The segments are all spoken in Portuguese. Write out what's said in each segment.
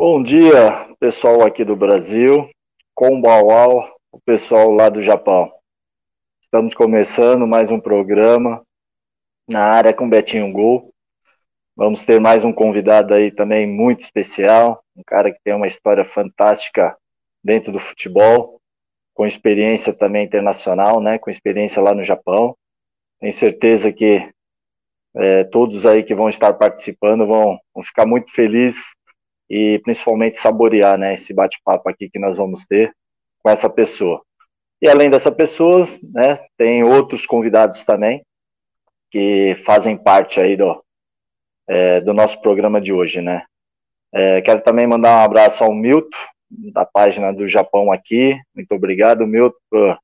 Bom dia, pessoal aqui do Brasil, Kombawal, o pessoal lá do Japão. Estamos começando mais um programa na área com Betinho Gol. Vamos ter mais um convidado aí também muito especial, um cara que tem uma história fantástica dentro do futebol, com experiência também internacional, né, com experiência lá no Japão. Tenho certeza que é, todos aí que vão estar participando vão, vão ficar muito felizes e principalmente saborear né, esse bate-papo aqui que nós vamos ter com essa pessoa. E além dessa pessoa, né, tem outros convidados também que fazem parte aí do, é, do nosso programa de hoje, né. É, quero também mandar um abraço ao Milton, da página do Japão aqui. Muito obrigado, Milton, por,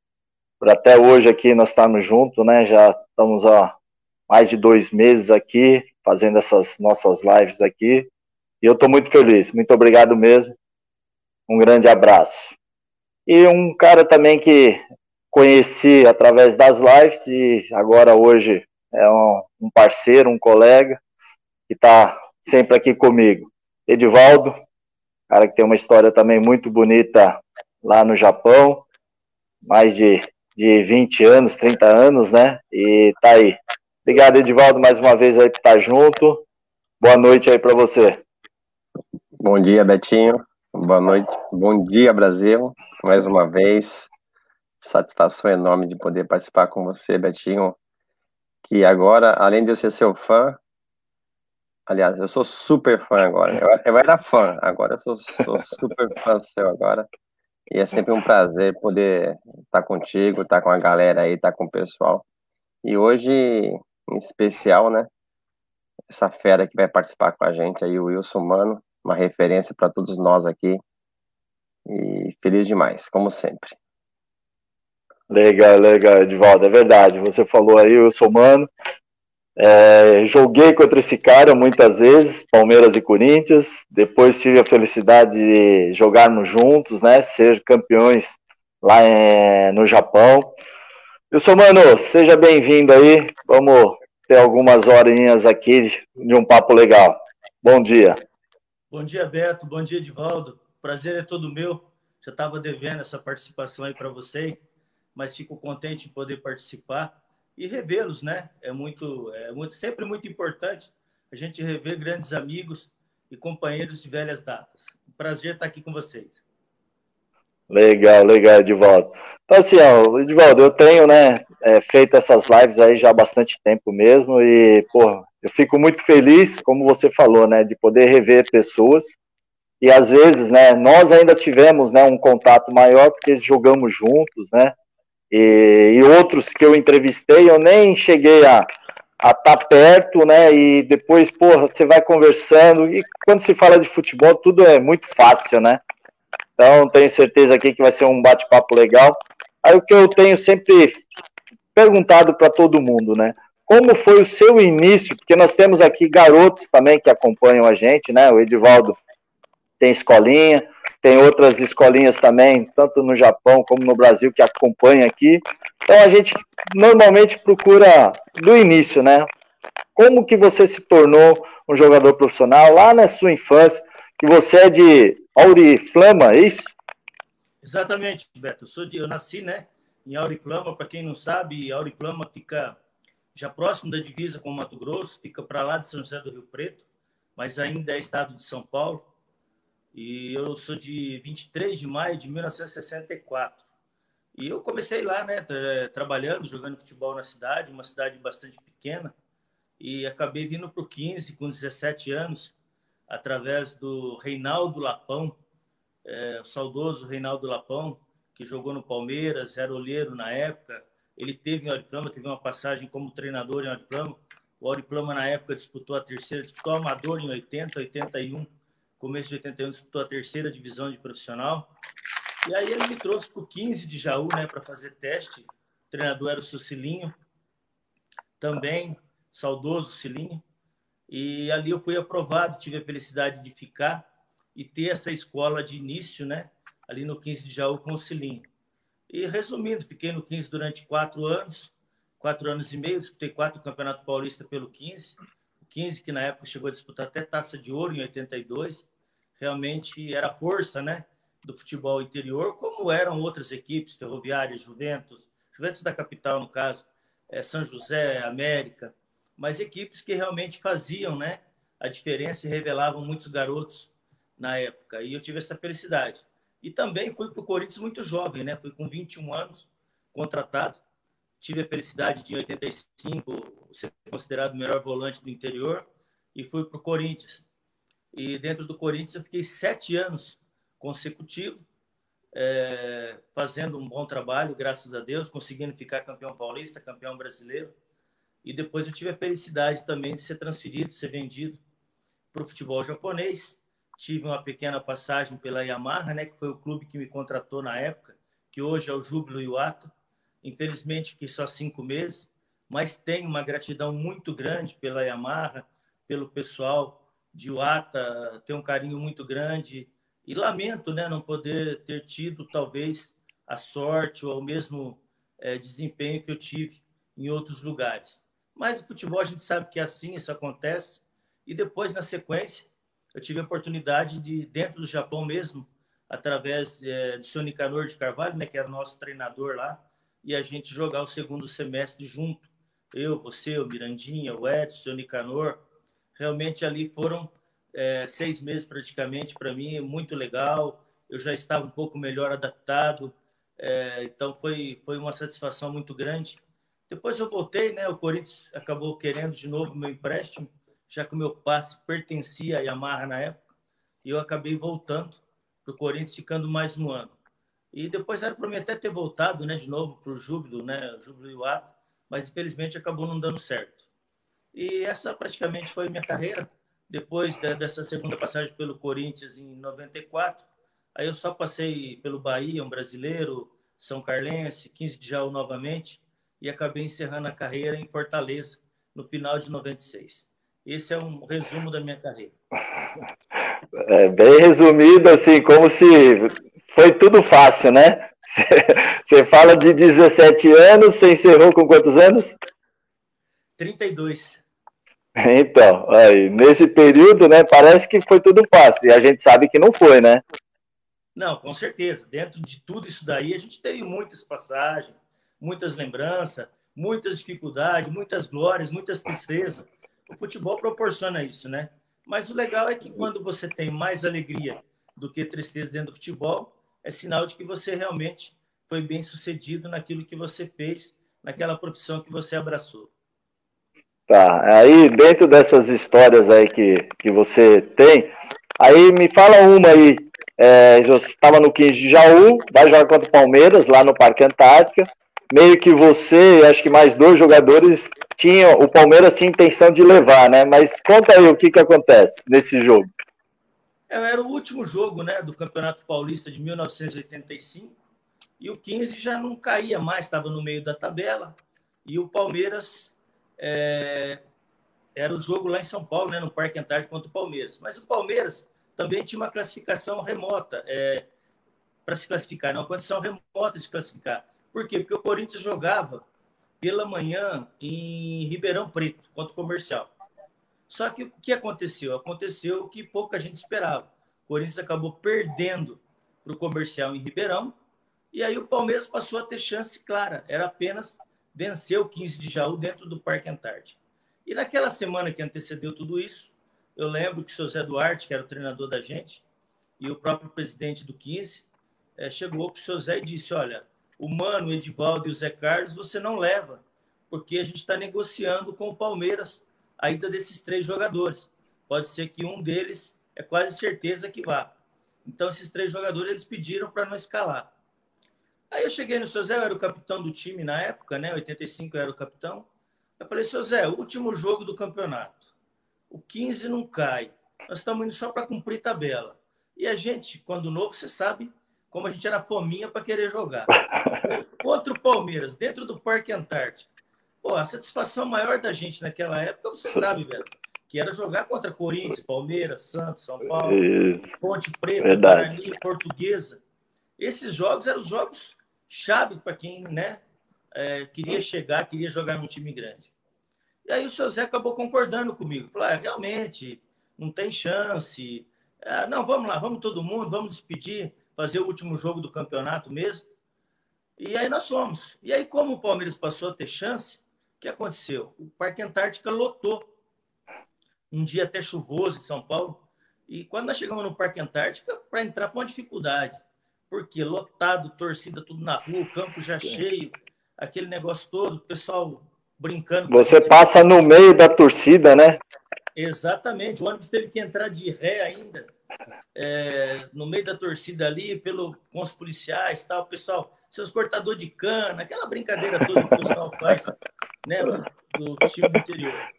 por até hoje aqui nós estarmos juntos, né? Já estamos há mais de dois meses aqui, fazendo essas nossas lives aqui. E eu estou muito feliz. Muito obrigado mesmo. Um grande abraço. E um cara também que conheci através das lives e agora hoje é um, parceiro, um colega que está sempre aqui comigo. Edivaldo, cara que tem uma história também muito bonita lá no Japão, mais de, de 20 anos, 30 anos, né? E tá aí. Obrigado, Edivaldo, mais uma vez aí por estar junto. Boa noite aí para você. Bom dia, Betinho. Boa noite. Bom dia, Brasil. Mais uma vez. Satisfação enorme de poder participar com você, Betinho. Que agora, além de eu ser seu fã, aliás, eu sou super fã agora. Eu, era fã, agora eu sou, sou super fã seu agora. E é sempre um prazer poder estar contigo, estar com a galera aí, estar com o pessoal. E hoje, em especial, né? Essa fera que vai participar com a gente aí, o Wilson Mano uma referência para todos nós aqui. E feliz demais, como sempre. Legal, legal, Edvaldo, é verdade. Você falou aí, eu sou mano. É, joguei contra esse cara muitas vezes, Palmeiras e Corinthians. Depois tive a felicidade de jogarmos juntos, né? Ser campeões lá em, no Japão. Eu sou mano, seja bem-vindo aí. Vamos ter algumas horinhas aqui de um papo legal. Bom dia. Bom dia, Beto. Bom dia, Edivaldo. Prazer é todo meu. Já estava devendo essa participação aí para vocês, mas fico contente de poder participar e revê-los, né? É muito, é muito, sempre muito importante a gente rever grandes amigos e companheiros de velhas datas. Prazer estar aqui com vocês. Legal, legal, Edivaldo. Então, assim, ó, Edivaldo, eu tenho, né, é, feito essas lives aí já há bastante tempo mesmo e, pô, eu fico muito feliz, como você falou, né, de poder rever pessoas e às vezes, né, nós ainda tivemos, né, um contato maior porque jogamos juntos, né, e, e outros que eu entrevistei eu nem cheguei a a estar tá perto, né, e depois, porra, você vai conversando e quando se fala de futebol tudo é muito fácil, né, então tenho certeza aqui que vai ser um bate-papo legal. Aí o que eu tenho sempre perguntado para todo mundo, né? Como foi o seu início? Porque nós temos aqui garotos também que acompanham a gente, né? O Edivaldo tem escolinha, tem outras escolinhas também, tanto no Japão como no Brasil, que acompanham aqui. Então a gente normalmente procura do início, né? Como que você se tornou um jogador profissional lá na sua infância? Que você é de Auriflama, é isso? Exatamente, Beto. Eu, de, eu nasci, né, em Auriflama. Para quem não sabe, Auriflama fica já próximo da divisa com o Mato Grosso, fica para lá de São José do Rio Preto, mas ainda é estado de São Paulo. E eu sou de 23 de maio de 1964. E eu comecei lá, né, trabalhando, jogando futebol na cidade, uma cidade bastante pequena, e acabei vindo para o 15 com 17 anos, através do Reinaldo Lapão, é, o saudoso Reinaldo Lapão, que jogou no Palmeiras, era olheiro na época, ele teve em Auriplama, teve uma passagem como treinador em Auriplama. O Auriplama, na época, disputou a terceira, disputou Amador em 80, 81. Começo de 81, disputou a terceira divisão de profissional. E aí ele me trouxe para o 15 de Jaú, né, para fazer teste. O treinador era o seu Cilinho, também, saudoso Cilinho. E ali eu fui aprovado, tive a felicidade de ficar e ter essa escola de início, né, ali no 15 de Jaú com o Cilinho. E resumindo, fiquei no 15 durante quatro anos, quatro anos e meio, disputei quatro Campeonato Paulista pelo 15, o 15 que na época chegou a disputar até Taça de Ouro em 82, realmente era força, né, do futebol interior, como eram outras equipes, Ferroviária, Juventus, Juventus da capital, no caso, é, São José, América, mas equipes que realmente faziam, né, a diferença e revelavam muitos garotos na época. E eu tive essa felicidade. E também fui para o Corinthians muito jovem, né? Fui com 21 anos contratado. Tive a felicidade de, em 85, ser considerado o melhor volante do interior e fui para o Corinthians. E dentro do Corinthians eu fiquei sete anos consecutivos, é, fazendo um bom trabalho, graças a Deus, conseguindo ficar campeão paulista, campeão brasileiro. E depois eu tive a felicidade também de ser transferido, de ser vendido para o futebol japonês. Tive uma pequena passagem pela Yamaha, né, que foi o clube que me contratou na época, que hoje é o Júbilo Iwata. Infelizmente, fiquei só cinco meses, mas tenho uma gratidão muito grande pela Yamaha, pelo pessoal de Iwata, tenho um carinho muito grande e lamento né, não poder ter tido, talvez, a sorte ou o mesmo é, desempenho que eu tive em outros lugares. Mas o futebol a gente sabe que é assim, isso acontece. E depois, na sequência, eu tive a oportunidade de, dentro do Japão mesmo, através é, do senhor Nicanor de Carvalho, né, que era nosso treinador lá, e a gente jogar o segundo semestre junto. Eu, você, o Mirandinha, o Edson, o Nicanor. Realmente ali foram é, seis meses praticamente para mim, muito legal. Eu já estava um pouco melhor adaptado, é, então foi, foi uma satisfação muito grande. Depois eu voltei, né? O Corinthians acabou querendo de novo meu empréstimo, já que o meu passe pertencia à Yamaha na época, e eu acabei voltando para o Corinthians, ficando mais um ano. E depois era para mim até ter voltado, né, de novo para o Júbilo, né, Júbilo Iwato, mas infelizmente acabou não dando certo. E essa praticamente foi minha carreira. Depois dessa segunda passagem pelo Corinthians em 94, aí eu só passei pelo Bahia, um brasileiro, São Carlense, 15 de Jaú novamente, e acabei encerrando a carreira em Fortaleza no final de 96. Esse é um resumo da minha carreira. É bem resumido, assim, como se foi tudo fácil, né? Você fala de 17 anos, você encerrou com quantos anos? 32. Então, aí, nesse período, né, parece que foi tudo fácil, e a gente sabe que não foi, né? Não, com certeza. Dentro de tudo isso daí, a gente teve muitas passagens, muitas lembranças, muitas dificuldades, muitas glórias, muitas tristezas. O futebol proporciona isso, né? Mas o legal é que quando você tem mais alegria do que tristeza dentro do futebol, é sinal de que você realmente foi bem sucedido naquilo que você fez, naquela profissão que você abraçou. Tá, aí dentro dessas histórias aí que, que você tem, aí me fala uma aí, é, estava no 15 de Jaú, vai jogar contra o Palmeiras lá no Parque Antártica, meio que você acho que mais dois jogadores tinham, o Palmeiras tinha intenção de levar, né? Mas conta aí o que, que acontece nesse jogo. É, era o último jogo né, do Campeonato Paulista de 1985 e o 15 já não caía mais, estava no meio da tabela e o Palmeiras é, era o jogo lá em São Paulo, né, no Parque Antártico contra o Palmeiras. Mas o Palmeiras também tinha uma classificação remota é, para se classificar, uma condição remota de se classificar. Por quê? Porque o Corinthians jogava pela manhã em Ribeirão Preto, contra o comercial. Só que o que aconteceu? Aconteceu o que pouca gente esperava. O Corinthians acabou perdendo para o comercial em Ribeirão, e aí o Palmeiras passou a ter chance clara. Era apenas vencer o 15 de Jaú dentro do Parque Antártico. E naquela semana que antecedeu tudo isso, eu lembro que o Zé Duarte, que era o treinador da gente, e o próprio presidente do 15, é, chegou para o Zé e disse: Olha, o Mano, o Edivaldo e o Zé Carlos, você não leva, porque a gente está negociando com o Palmeiras a ida desses três jogadores. Pode ser que um deles é quase certeza que vá. Então, esses três jogadores eles pediram para não escalar. Aí eu cheguei no seu Zé, eu era o capitão do time na época, né? 85 eu era o capitão. Eu falei, seu Zé, último jogo do campeonato. O 15 não cai. Nós estamos indo só para cumprir tabela. E a gente, quando novo, você sabe como a gente era fominha para querer jogar. Contra o Palmeiras, dentro do Parque Antártico. Pô, a satisfação maior da gente naquela época, você sabe, velho, que era jogar contra Corinthians, Palmeiras, Santos, São Paulo. Ponte Preta, Verdade. Guarani, Portuguesa. Esses jogos eram os jogos chave para quem né, é, queria chegar, queria jogar num time grande. E aí o seu Zé acabou concordando comigo. Falou, ah, realmente, não tem chance, Ah, não, vamos lá, vamos todo mundo, vamos despedir, fazer o último jogo do campeonato mesmo. E aí nós fomos. E aí, como o Palmeiras passou a ter chance, o que aconteceu? O Parque Antártica lotou. Um dia até chuvoso em São Paulo. E quando nós chegamos no Parque Antártica, para entrar foi uma dificuldade. Porque lotado, torcida tudo na rua, o campo já cheio, aquele negócio todo, o pessoal brincando. Você passa no meio da torcida, né? Exatamente. O ônibus teve que entrar de ré ainda, é, no meio da torcida ali, pelo, com os policiais tal. Pessoal, seus cortadores de cana, aquela brincadeira toda que o pessoal faz, né, do time do interior.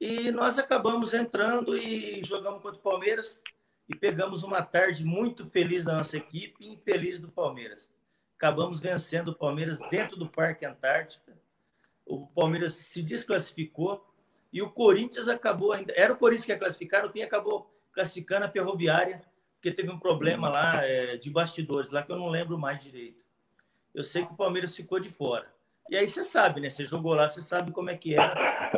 E nós acabamos entrando e jogamos contra o Palmeiras e pegamos uma tarde muito feliz da nossa equipe e infeliz do Palmeiras. Acabamos vencendo o Palmeiras dentro do Parque Antártica. O Palmeiras se desclassificou e o Corinthians acabou ainda. Era o Corinthians que ia classificar, o Pinha acabou classificando a Ferroviária, porque teve um problema lá é, de bastidores, lá que eu não lembro mais direito. Eu sei que o Palmeiras ficou de fora. E aí você sabe, né? Você jogou lá, você sabe como é que era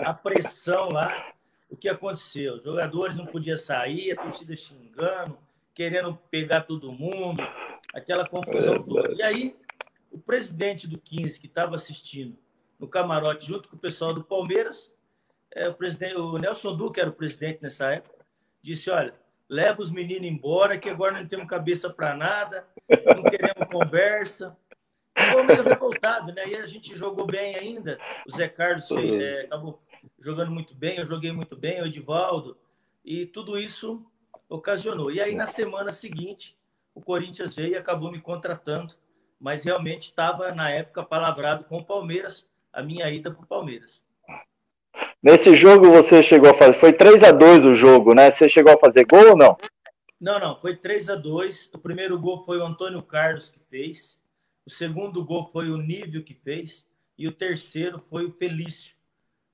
a pressão lá, o que aconteceu. Os jogadores não podiam sair, a torcida xingando, querendo pegar todo mundo, aquela confusão toda. E aí, o presidente do 15, que estava assistindo no camarote, junto com o pessoal do Palmeiras, é, o, presidente, o Nelson Duque era o presidente nessa época, disse: Olha, leva os meninos embora, que agora não temos cabeça para nada, não queremos conversa ficou meio revoltado, né? E a gente jogou bem ainda. O Zé Carlos é, acabou jogando muito bem, eu joguei muito bem, o Edivaldo. E tudo isso ocasionou. E aí, na semana seguinte, o Corinthians veio e acabou me contratando, mas realmente estava, na época, palavrado com o Palmeiras, a minha ida para o Palmeiras. Nesse jogo você chegou a fazer. Foi 3 a 2 o jogo, né? Você chegou a fazer gol ou não? Não, não, foi 3 a 2 O primeiro gol foi o Antônio Carlos que fez. O segundo gol foi o Nível que fez. E o terceiro foi o Felício.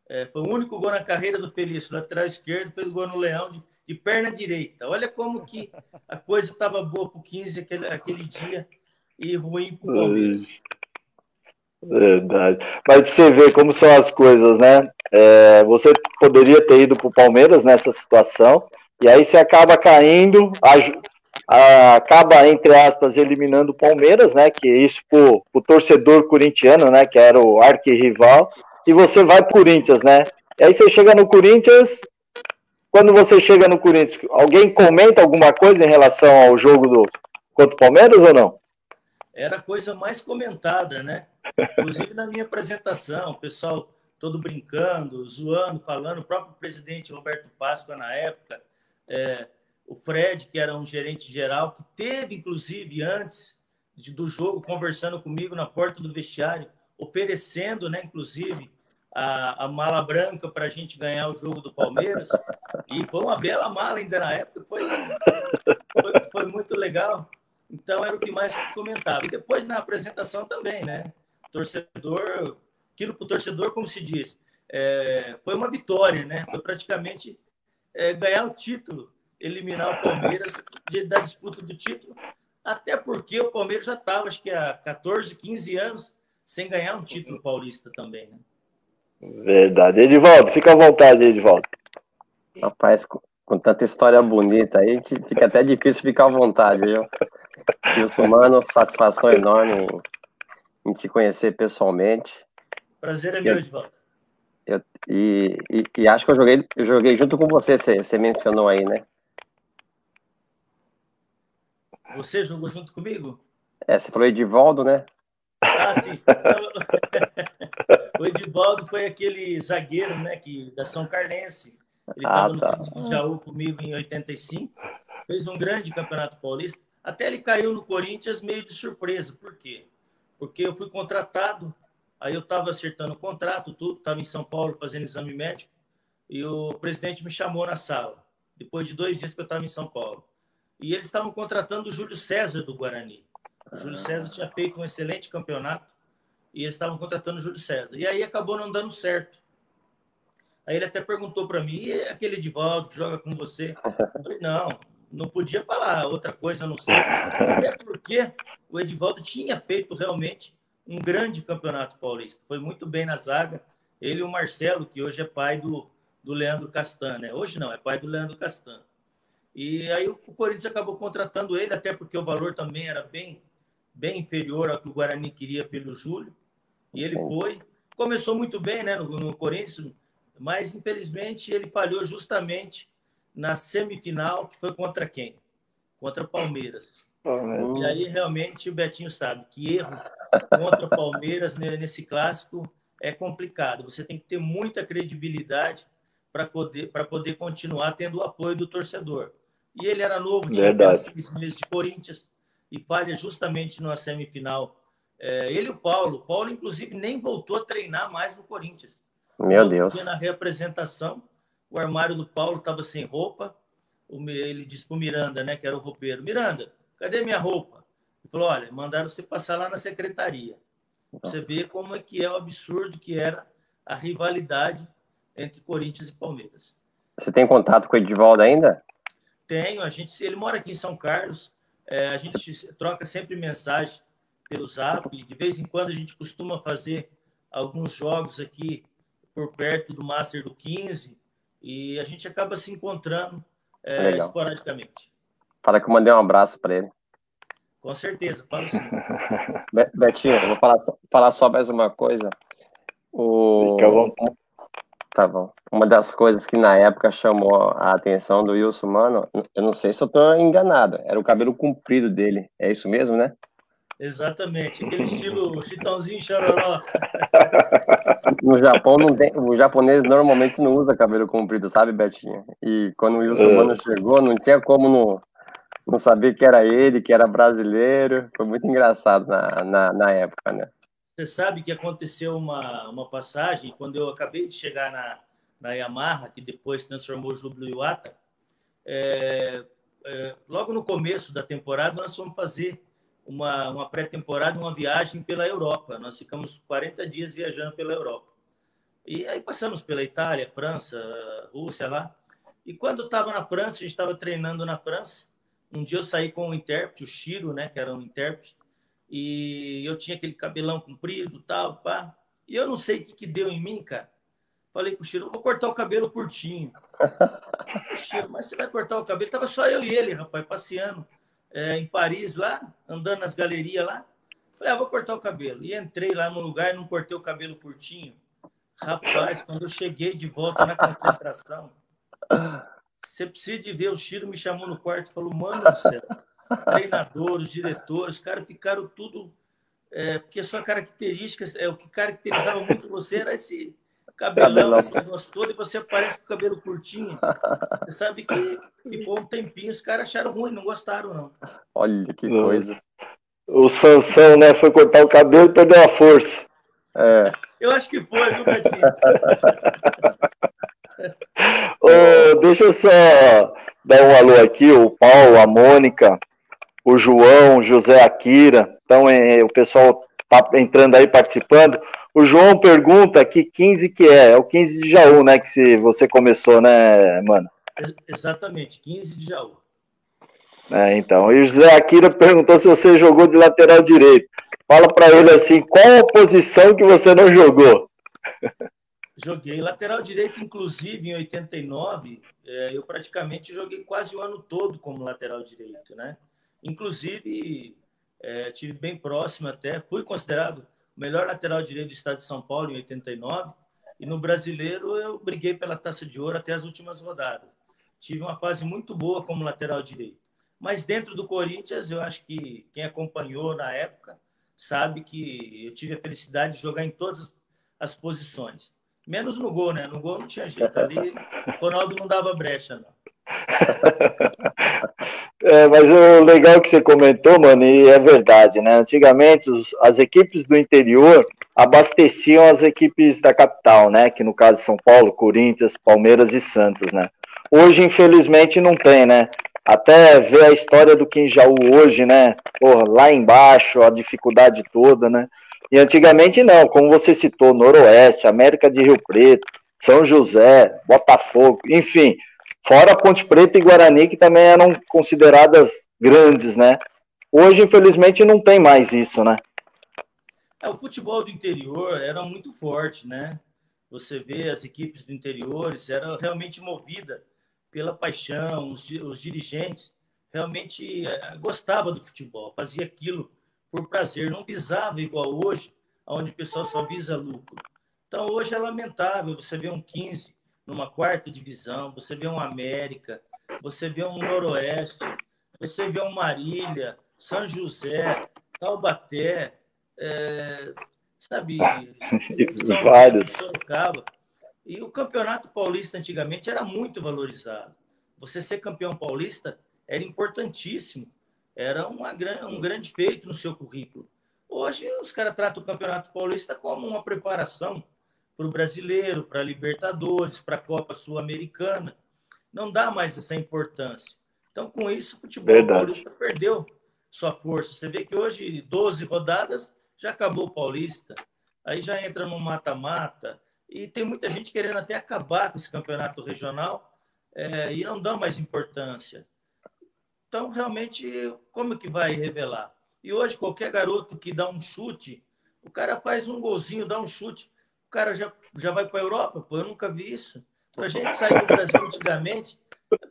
É, foi o único gol na carreira do Felício. Lateral esquerdo, fez o gol no Leão de, de perna direita. Olha como que a coisa estava boa para o 15 aquele, aquele dia e ruim para o Palmeiras. Verdade. Mas para você ver como são as coisas, né? É, você poderia ter ido para o Palmeiras nessa situação, e aí você acaba caindo, acaba, entre aspas, eliminando o Palmeiras, né? Que é isso pro, pro torcedor corintiano, né? Que era o arquirrival, e você vai pro Corinthians, né? E aí você chega no Corinthians. Quando você chega no Corinthians, alguém comenta alguma coisa em relação ao jogo do contra o Palmeiras ou não? Era a coisa mais comentada, né? Inclusive na minha apresentação, o pessoal todo brincando, zoando, falando, o próprio presidente Roberto Páscoa na época, é, o Fred, que era um gerente geral, que teve, inclusive, antes de, do jogo, conversando comigo na porta do vestiário, oferecendo, né, inclusive, a, a mala branca para a gente ganhar o jogo do Palmeiras. E foi uma bela mala ainda na época, foi, foi, foi muito legal. Então, era o que mais comentava. E depois, na apresentação também, né? Torcedor, aquilo para o torcedor, como se diz, é, foi uma vitória, né? Foi praticamente é, ganhar o título eliminar o Palmeiras de, da disputa do título, até porque o Palmeiras já estava, acho que há 14, 15 anos, sem ganhar um título paulista também. Né? Verdade. Edivaldo, fica à vontade, Edivaldo. Rapaz, com, com tanta história bonita aí, que fica até difícil ficar à vontade, viu? Wilson, mano, satisfação enorme em, em te conhecer pessoalmente. Prazer é meu, Edivaldo. Eu, e, e, e, acho que eu joguei, eu joguei junto com você, você, você mencionou aí, né? Você jogou junto comigo? É, você falou Edivaldo, né? Ah, sim. o Edivaldo foi aquele zagueiro, né, que, da São Carlense. Ele estava ah, tá. no de Jaú comigo em 85. Fez um grande campeonato paulista. Até ele caiu no Corinthians meio de surpresa. Por quê? Porque eu fui contratado, aí eu estava acertando o contrato, tudo, estava em São Paulo fazendo exame médico, e o presidente me chamou na sala, depois de dois dias que eu estava em São Paulo e eles estavam contratando o Júlio César do Guarani. O Júlio César tinha feito um excelente campeonato e eles estavam contratando o Júlio César. E aí acabou não dando certo. Aí ele até perguntou para mim, e aquele Edivaldo que joga com você? Eu falei, não, não podia falar outra coisa, não sei. Até porque o Edivaldo tinha feito realmente um grande campeonato paulista. Foi muito bem na zaga. Ele e o Marcelo, que hoje é pai do, do Leandro Castan, né? Hoje não, é pai do Leandro Castan. E aí o Corinthians acabou contratando ele, até porque o valor também era bem, bem inferior ao que o Guarani queria pelo Júlio. E ele foi. Começou muito bem né, no, no Corinthians, mas infelizmente ele falhou justamente na semifinal, que foi contra quem? Contra Palmeiras. Palmeiras. E aí realmente o Betinho sabe que erro contra Palmeiras nesse clássico é complicado. Você tem que ter muita credibilidade para poder, poder continuar tendo o apoio do torcedor. E ele era novo, tinha apenas seis meses de Corinthians e falha justamente numa semifinal. É, ele e o Paulo. O Paulo, inclusive, nem voltou a treinar mais no Corinthians. Meu Deus. Na representação, o armário do Paulo estava sem roupa. Ele disse para o Miranda, né, que era o roupeiro: Miranda, cadê minha roupa? Ele falou: Olha, mandaram você passar lá na secretaria. Você vê como é que é o absurdo que era a rivalidade entre Corinthians e Palmeiras. Você tem contato com o Edivaldo ainda? Tenho, a gente, ele mora aqui em São Carlos, é, a gente troca sempre mensagem pelo Zap, de vez em quando a gente costuma fazer alguns jogos aqui por perto do Master do 15 e a gente acaba se encontrando é, esporadicamente. Fala que eu mandei um abraço para ele. Com certeza, falo sim. Betinho, vou falar, falar só mais uma coisa. O... Fica à vontade. Tá bom. Uma das coisas que na época chamou a atenção do Wilson, mano, eu não sei se eu tô enganado, era o cabelo comprido dele. É isso mesmo, né? Exatamente, aquele estilo chitãozinho chororó. No Japão, não tem, o japonês normalmente não usa cabelo comprido, sabe, Betinho? E quando o Wilson é. Mano chegou, não tinha como não, não saber que era ele, que era brasileiro. Foi muito engraçado na, na, na época, né? Você sabe que aconteceu uma, uma passagem, quando eu acabei de chegar na, na Yamaha, que depois transformou o Júbilo Iwata, é, é, logo no começo da temporada, nós fomos fazer uma, uma pré-temporada, uma viagem pela Europa. Nós ficamos 40 dias viajando pela Europa. E aí passamos pela Itália, França, Rússia lá. E quando estava na França, a gente estava treinando na França. Um dia eu saí com o intérprete, o Chiro, né, que era um intérprete, e eu tinha aquele cabelão comprido, tal, pá. E eu não sei o que, que deu em mim, cara. Falei pro Chiro, vou cortar o cabelo curtinho. Chiro, mas você vai cortar o cabelo? Tava só eu e ele, rapaz, passeando é, em Paris lá, andando nas galerias lá. Falei, ah, vou cortar o cabelo. E entrei lá no lugar e não cortei o cabelo curtinho. Rapaz, quando eu cheguei de volta na concentração, você precisa de ver, o Chiro me chamou no quarto e falou, mano do céu, treinadores, diretores, caras ficaram tudo. É, porque a sua característica, é, o que caracterizava muito você era esse cabelão, esse negócio todo, e você aparece com o cabelo curtinho. Você sabe que ficou um tempinho, os caras acharam ruim, não gostaram, não. Olha que coisa. O Sansão, né, foi cortar o cabelo e perdeu a força. É. Eu acho que foi, viu, Betinho? oh, deixa eu só dar um alô aqui, o Paulo, a Mônica, o João, o José Akira. Então, é, o pessoal entrando aí, participando. O João pergunta que 15 que é. É o 15 de Jaú, né? Que se você começou, né, mano? Exatamente, 15 de Jaú. É, então. E o José Akira perguntou se você jogou de lateral direito. Fala para ele assim, qual a posição que você não jogou? Joguei lateral direito, inclusive em 89, é, eu praticamente joguei quase o ano todo como lateral direito, né? Inclusive, é, tive bem próximo até, fui considerado o melhor lateral direito do estado de São Paulo em 89, e no brasileiro eu briguei pela taça de ouro até as últimas rodadas. Tive uma fase muito boa como lateral direito. Mas dentro do Corinthians, eu acho que quem acompanhou na época sabe que eu tive a felicidade de jogar em todas as posições. Menos no gol, né? No gol não tinha jeito. Ali, Ronaldo não dava brecha, não. É, mas o legal que você comentou, mano, e é verdade, né? Antigamente os, as equipes do interior abasteciam as equipes da capital, né? Que no caso São Paulo, Corinthians, Palmeiras e Santos, né? Hoje, infelizmente, não tem, né? Até ver a história do Quinjaú hoje, né? Porra, lá embaixo, a dificuldade toda, né? E antigamente não, como você citou, Noroeste, América de Rio Preto, São José, Botafogo, enfim, Fora Ponte Preta e Guarani, que também eram consideradas grandes, né? Hoje, infelizmente, não tem mais isso, né? É, o futebol do interior era muito forte, né? Você vê as equipes do interior, era realmente movida pela paixão, os, os dirigentes realmente é, gostavam do futebol, fazia aquilo por prazer, não visava igual hoje, onde o pessoal só visa lucro. Então, hoje é lamentável você ver um 15 numa quarta divisão, você vê um América, você vê um Noroeste, você vê um Marília, São José, Taubaté, é, sabe? São Vários. Sorocaba. E o Campeonato Paulista antigamente era muito valorizado. Você ser campeão paulista era importantíssimo. Era uma, um grande feito no seu currículo. Hoje, os caras tratam o Campeonato Paulista como uma preparação para o brasileiro, para a Libertadores, para a Copa Sul-Americana. Não dá mais essa importância. Então, com isso, o futebol Verdade. paulista perdeu sua força. Você vê que hoje, 12 rodadas, já acabou o Paulista. Aí já entra no mata-mata. E tem muita gente querendo até acabar com esse campeonato regional é, e não dá mais importância. Então, realmente, como que vai revelar? E hoje, qualquer garoto que dá um chute, o cara faz um golzinho, dá um chute, cara já, já vai para a Europa. Pô, eu nunca vi isso. Para a gente sair do Brasil antigamente,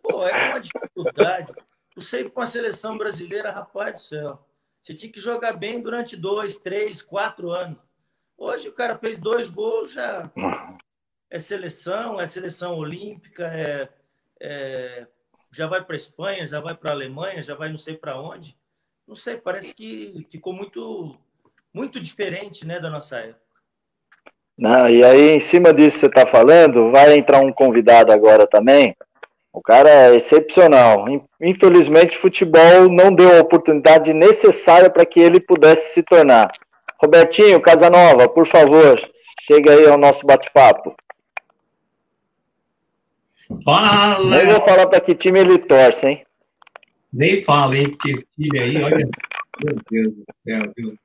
pô, é uma dificuldade. Você ir para uma seleção brasileira, rapaz do céu, você tinha que jogar bem durante dois, três, quatro anos. Hoje o cara fez dois gols, já é seleção, é seleção olímpica, é, é já vai para a Espanha, já vai para a Alemanha, já vai não sei para onde. Não sei, parece que ficou muito, muito diferente né, da nossa época. Não, e aí, em cima disso que você está falando, vai entrar um convidado agora também, o cara é excepcional. Infelizmente, o futebol não deu a oportunidade necessária para que ele pudesse se tornar. Robertinho Casanova, por favor, chega aí ao nosso bate-papo. Fala! Nem vou falar para que time ele torce, hein? Nem fala, hein? Porque esse time aí, olha. Meu Deus do céu, viu?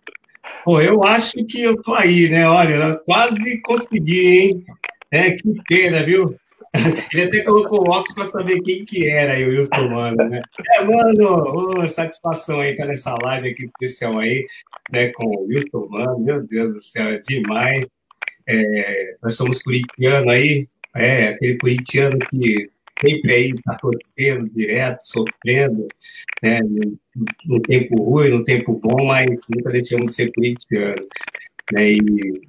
Pô, eu acho que eu tô aí, né? Olha, quase consegui, hein? É, que pena, viu? Ele até colocou o óculos para saber quem que era aí, o Wilson Mano, né? É, mano, oh, satisfação aí estar tá nessa live aqui especial aí, né, com o Wilson Mano, meu Deus do céu, é demais. É, nós somos corintianos aí, é, aquele corintiano que sempre aí está torcendo direto, sofrendo, né, no, tempo ruim, no tempo bom, mas nunca deixamos de ser corintiano. Né, e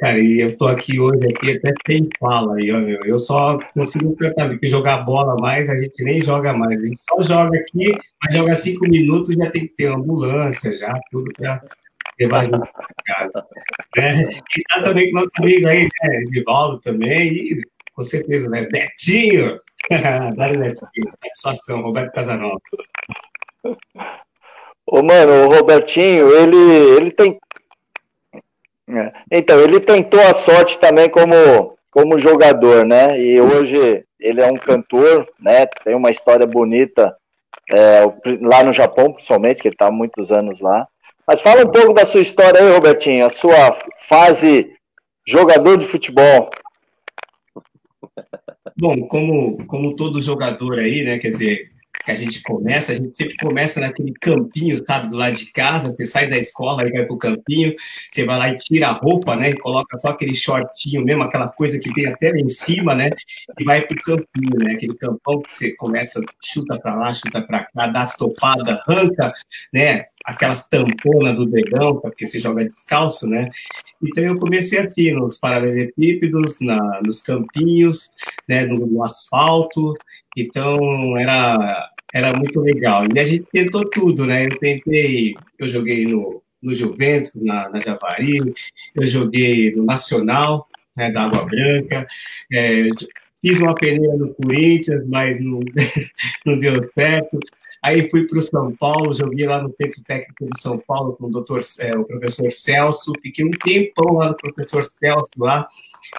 Cara, e eu tô aqui hoje aqui até sem fala aí, ó, meu. Eu só consigo cantar, porque jogar bola mais, a gente nem joga mais. A gente só joga aqui, mas joga cinco minutos já tem que ter ambulância, já, tudo para levar a gente para casa. Né? E tá também com nosso amigo aí, né? Edivaldo também, e com certeza, né? Betinho! Betinho, satisfação, Roberto Casanova. Ô, mano, o Robertinho, ele, ele tem é. Então, ele tentou a sorte também como, como jogador, né? E hoje ele é um cantor, né? Tem uma história bonita é, lá no Japão, principalmente, que ele está há muitos anos lá. Mas fala um pouco da sua história aí, Robertinho, a sua fase jogador de futebol. Bom, como, como todo jogador aí, né? Quer dizer, que a gente começa, a gente sempre começa naquele campinho, sabe, do lado de casa, você sai da escola e vai pro campinho, você vai lá e tira a roupa, né, e coloca só aquele shortinho mesmo, aquela coisa que vem até lá em cima, né, e vai pro campinho, né, aquele campão que você começa, chuta para lá, chuta para cá, dá as topadas, arranca, né, aquelas tamponas do dedão, porque você joga descalço, né? Então eu comecei assim, nos paralelepípedos, na, nos campinhos, né, no, no, asfalto, então era, era muito legal. E a gente tentou tudo, né? Eu tentei, eu joguei no, no Juventus, na, na Javari, eu joguei no Nacional, né, da Água Branca, é, fiz uma peneira no Corinthians, mas não, não deu certo. Aí fui para o São Paulo, joguei lá no Centro Técnico de São Paulo com o, doutor, é, o professor Celso, fiquei um tempão lá no professor Celso lá.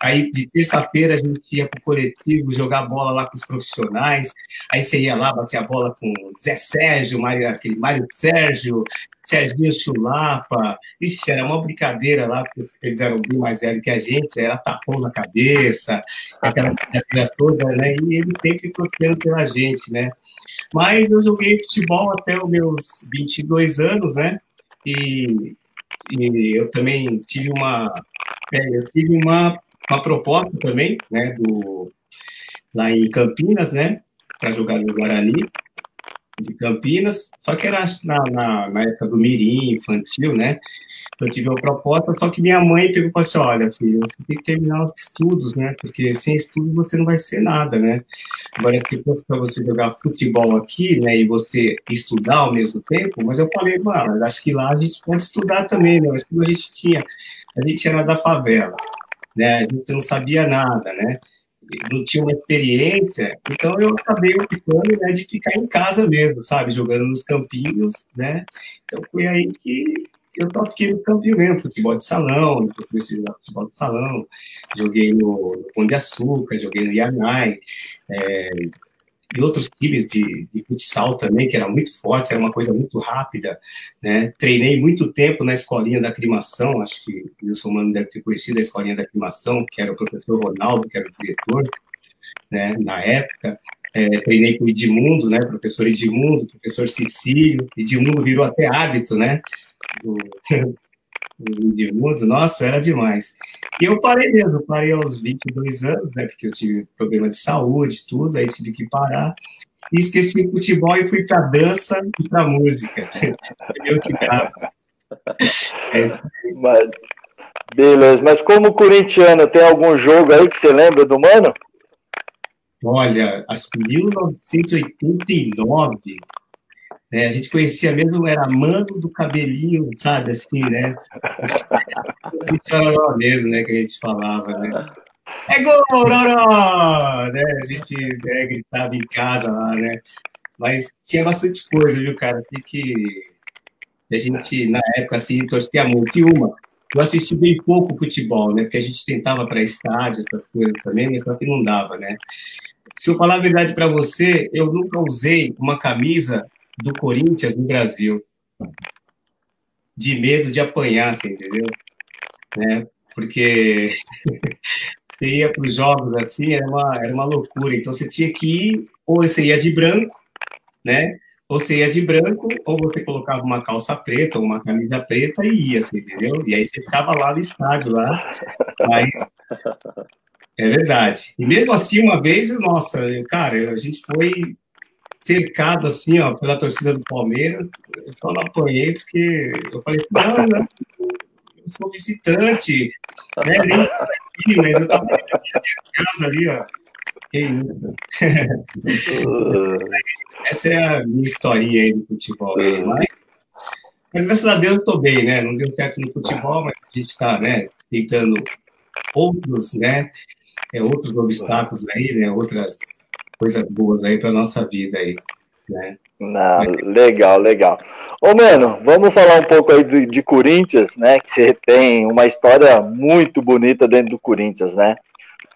Aí de terça-feira a gente ia para o coletivo jogar bola lá com os profissionais. Aí você ia lá, batia a bola com Zé Sérgio, Mário, aquele Mário Sérgio, Serginho Chulapa. Ixi, era uma brincadeira lá, porque eles eram bem mais velhos que a gente, era tapão na cabeça, aquela brincadeira toda, né? E ele sempre torcendo pela gente, né? Mas eu joguei futebol até os meus 22 anos, né? E, e eu também tive uma, é, eu tive uma, uma proposta também, né? Do, lá em Campinas, né? para jogar no Guarani, de Campinas, só que era na, na, na, época do Mirim, infantil, né? Eu tive uma proposta, só que minha mãe pegou e falou assim: olha, filho, você tem que terminar os estudos, né? Porque sem estudos você não vai ser nada, né? Agora, se fosse para você jogar futebol aqui, né, e você estudar ao mesmo tempo, mas eu falei, mano, acho que lá a gente pode estudar também, né? Mas como a gente tinha, a gente era da favela, né? A gente não sabia nada, né? não tinha uma experiência, então eu acabei optando né, de ficar em casa mesmo, sabe, jogando nos campinhos, né? Então foi aí que eu toquei no campinho mesmo, futebol de salão, eu comecei a jogar futebol de salão, joguei no, no Pão de Açúcar, joguei no Yanai, é, e outros times de, de, futsal também, que era muito forte, era uma coisa muito rápida, né? Treinei muito tempo na escolinha da aclimação, acho que o Wilson Mano deve ter conhecido a escolinha da aclimação, que era o professor Ronaldo, que era o diretor, né, na época. É, treinei com o Edmundo, né, professor Edmundo, professor Cecílio, Edmundo virou até hábito, né, do, de mundo, nossa, era demais. E eu parei mesmo, parei aos 22 anos, né, porque eu tive problema de saúde, tudo, aí tive que parar. E esqueci o futebol e fui para dança e para música. eu que gravo. É mas, beleza, mas como corintiano, tem algum jogo aí que você lembra do Mano? Olha, acho que 1989 né? A gente conhecia mesmo, era mano do cabelinho, sabe, assim, né? Chororó mesmo, né, que a gente falava, né? É gol, Roró! Né? A gente né, gritava em casa lá, né? Mas tinha bastante coisa, viu, cara? Assim que a gente, na época, assim, torcia muito. E uma, eu assisti bem pouco futebol, né? Porque a gente tentava para estádio, essas coisas também, mas só que não dava, né? Se eu falar a verdade para você, eu nunca usei uma camisa do Corinthians no Brasil. De medo de apanhar, você entendeu? Né? Porque você ia para os jogos assim, era uma, era uma loucura. Então você tinha que ir, ou você ia de branco, né? Ou você ia de branco, ou você colocava uma calça preta ou uma camisa preta e ia, você entendeu? E aí você ficava lá no estádio, lá. É verdade. E mesmo assim, uma vez, nossa, cara, a gente foi cercado assim, ó, pela torcida do Palmeiras. Eu só não apoiei porque eu falei, não, não, eu sou visitante, né? Nem aqui, mas eu tava na minha casa ali, ó. Que isso. Essa é a minha historinha aí do futebol. Mas, mas graças a Deus eu tô bem, né? Não deu certo no futebol, mas a gente está, né, tentando outros, né, é, outros obstáculos aí, né, outras coisas boas aí para nossa vida aí, né? Não, legal, legal. Ô, mano, vamos falar um pouco aí de, de, Corinthians, né? Que você tem uma história muito bonita dentro do Corinthians, né?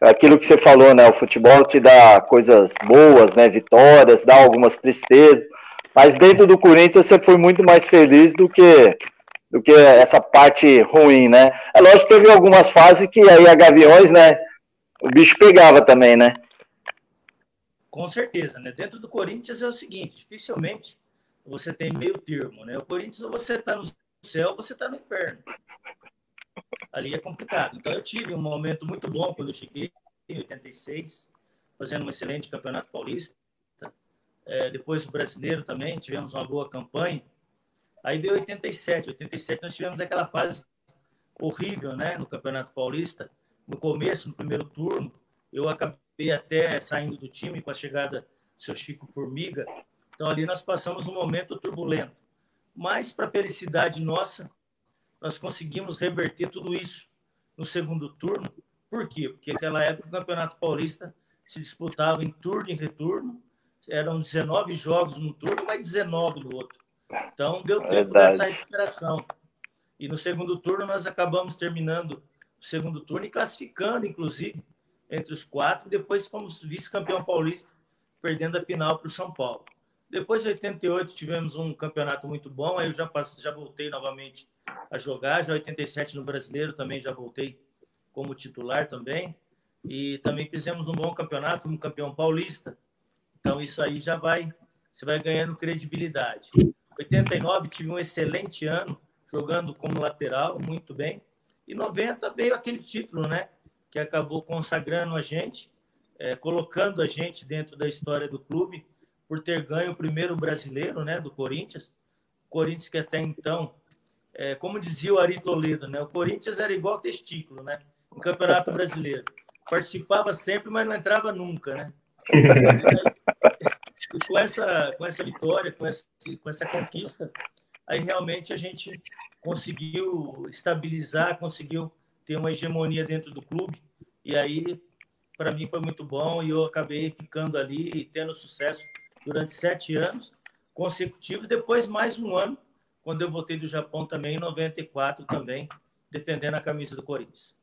Aquilo que você falou, né? O futebol te dá coisas boas, né? Vitórias, dá algumas tristezas, mas dentro do Corinthians você foi muito mais feliz do que do que essa parte ruim, né? É lógico que teve algumas fases que aí a Gaviões, né? O bicho pegava também, né? Com certeza, né? Dentro do Corinthians é o seguinte, dificilmente você tem meio termo, né? O Corinthians ou você está no céu ou você está no inferno. Ali é complicado. Então eu tive um momento muito bom quando eu cheguei em 86, fazendo um excelente campeonato paulista. É, depois o brasileiro também, tivemos uma boa campanha. Aí veio 87. 87 nós tivemos aquela fase horrível, né? No Campeonato Paulista. No começo, no primeiro turno, eu acabei até saindo do time com a chegada do seu Chico Formiga. Então, ali nós passamos um momento turbulento. Mas, para felicidade nossa, nós conseguimos reverter tudo isso no segundo turno. Por quê? Porque naquela época o Campeonato Paulista se disputava em turno e retorno. Eram 19 jogos no turno, mas 19 no outro. Então, deu tempo Verdade. dessa recuperação. E no segundo turno, nós acabamos terminando o segundo turno e classificando, inclusive, entre os quatro. Depois fomos vice-campeão paulista, perdendo a final para o São Paulo. Depois, em 88, tivemos um campeonato muito bom. Aí eu já, passei, já voltei novamente a jogar. Já 87 no Brasileiro também já voltei como titular também. E também fizemos um bom campeonato, um campeão paulista. Então, isso aí já vai, você vai ganhando credibilidade. 89 tive um excelente ano, jogando como lateral, muito bem. E 90 veio aquele título, né? Que acabou consagrando a gente é, colocando a gente dentro da história do clube por ter ganho o primeiro brasileiro, né, do Corinthians. Corinthians que até então, é, como dizia o Ari Toledo, né, o Corinthians era igual testículo, né, no Campeonato Brasileiro. Participava sempre, mas não entrava nunca, né. E com essa, com essa vitória, com essa, com essa conquista, aí realmente a gente conseguiu estabilizar, conseguiu ter uma hegemonia dentro do clube. E aí, para mim, foi muito bom e eu acabei ficando ali e tendo sucesso durante sete anos consecutivos. Depois, mais um ano, quando eu voltei do Japão também, em 94 também, defendendo a camisa do Corinthians.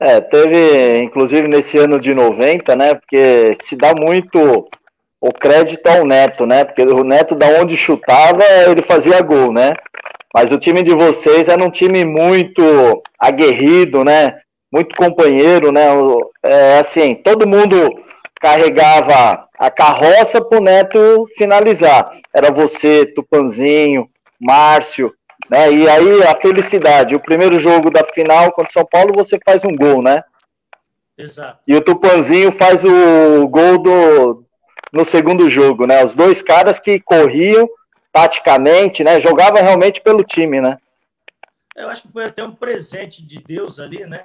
É, teve, inclusive nesse ano de 90, né? Porque se dá muito o crédito ao Neto, né? Porque o Neto, da onde chutava, ele fazia gol, né? Mas o time de vocês era um time muito aguerrido, né? Muito companheiro, né? É, assim, todo mundo carregava a carroça para o Neto finalizar. Era você, Tupanzinho, Márcio, né? E aí a felicidade. O primeiro jogo da final contra o São Paulo, você faz um gol, né? Exato. E o Tupanzinho faz o gol do, no segundo jogo, né? Os dois caras que corriam taticamente, né? Jogava realmente pelo time, né? Eu acho que foi até um presente de Deus ali, né?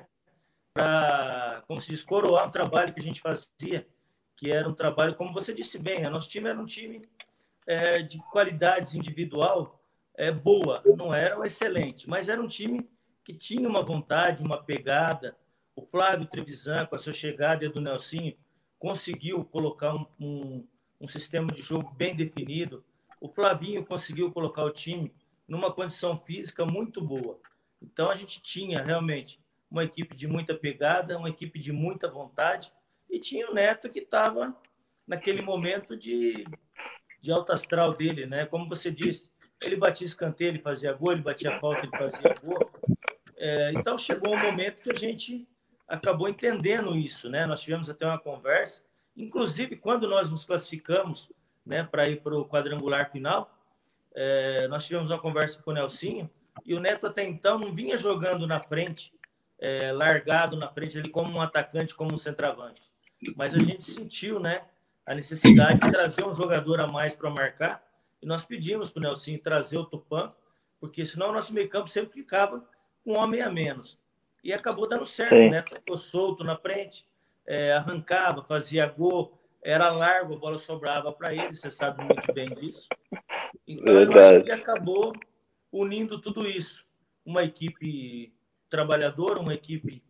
Para, como se diz, coroar o trabalho que a gente fazia, que era um trabalho, como você disse bem, né? nosso time era um time é, de qualidades individual é, boa, não era excelente, mas era um time que tinha uma vontade, uma pegada. O Flávio Trevisan, com a sua chegada e do Nelsinho, conseguiu colocar um, um, um sistema de jogo bem definido. O Flavinho conseguiu colocar o time numa condição física muito boa. Então a gente tinha realmente uma equipe de muita pegada, uma equipe de muita vontade e tinha o Neto que estava naquele momento de, de alto astral dele, né? Como você disse, ele batia escanteio, ele fazia gol, ele batia falta, ele fazia gol. É, então chegou um momento que a gente acabou entendendo isso, né? Nós tivemos até uma conversa, inclusive quando nós nos classificamos, né, para ir para o quadrangular final, é, nós tivemos uma conversa com o Nelsinho e o Neto até então não vinha jogando na frente, é, largado na frente ali como um atacante, como um centroavante. Mas a gente sentiu, né, a necessidade de trazer um jogador a mais para marcar e nós pedimos para o Nelsinho trazer o Tupã, porque senão o nosso meio campo sempre ficava com um homem a menos. E acabou dando certo, Sim. né? Ficou solto na frente, é, arrancava, fazia gol, era largo, a bola sobrava para ele, você sabe muito bem disso. Então, Verdade. eu acho que acabou unindo tudo isso. Uma equipe trabalhadora, uma equipe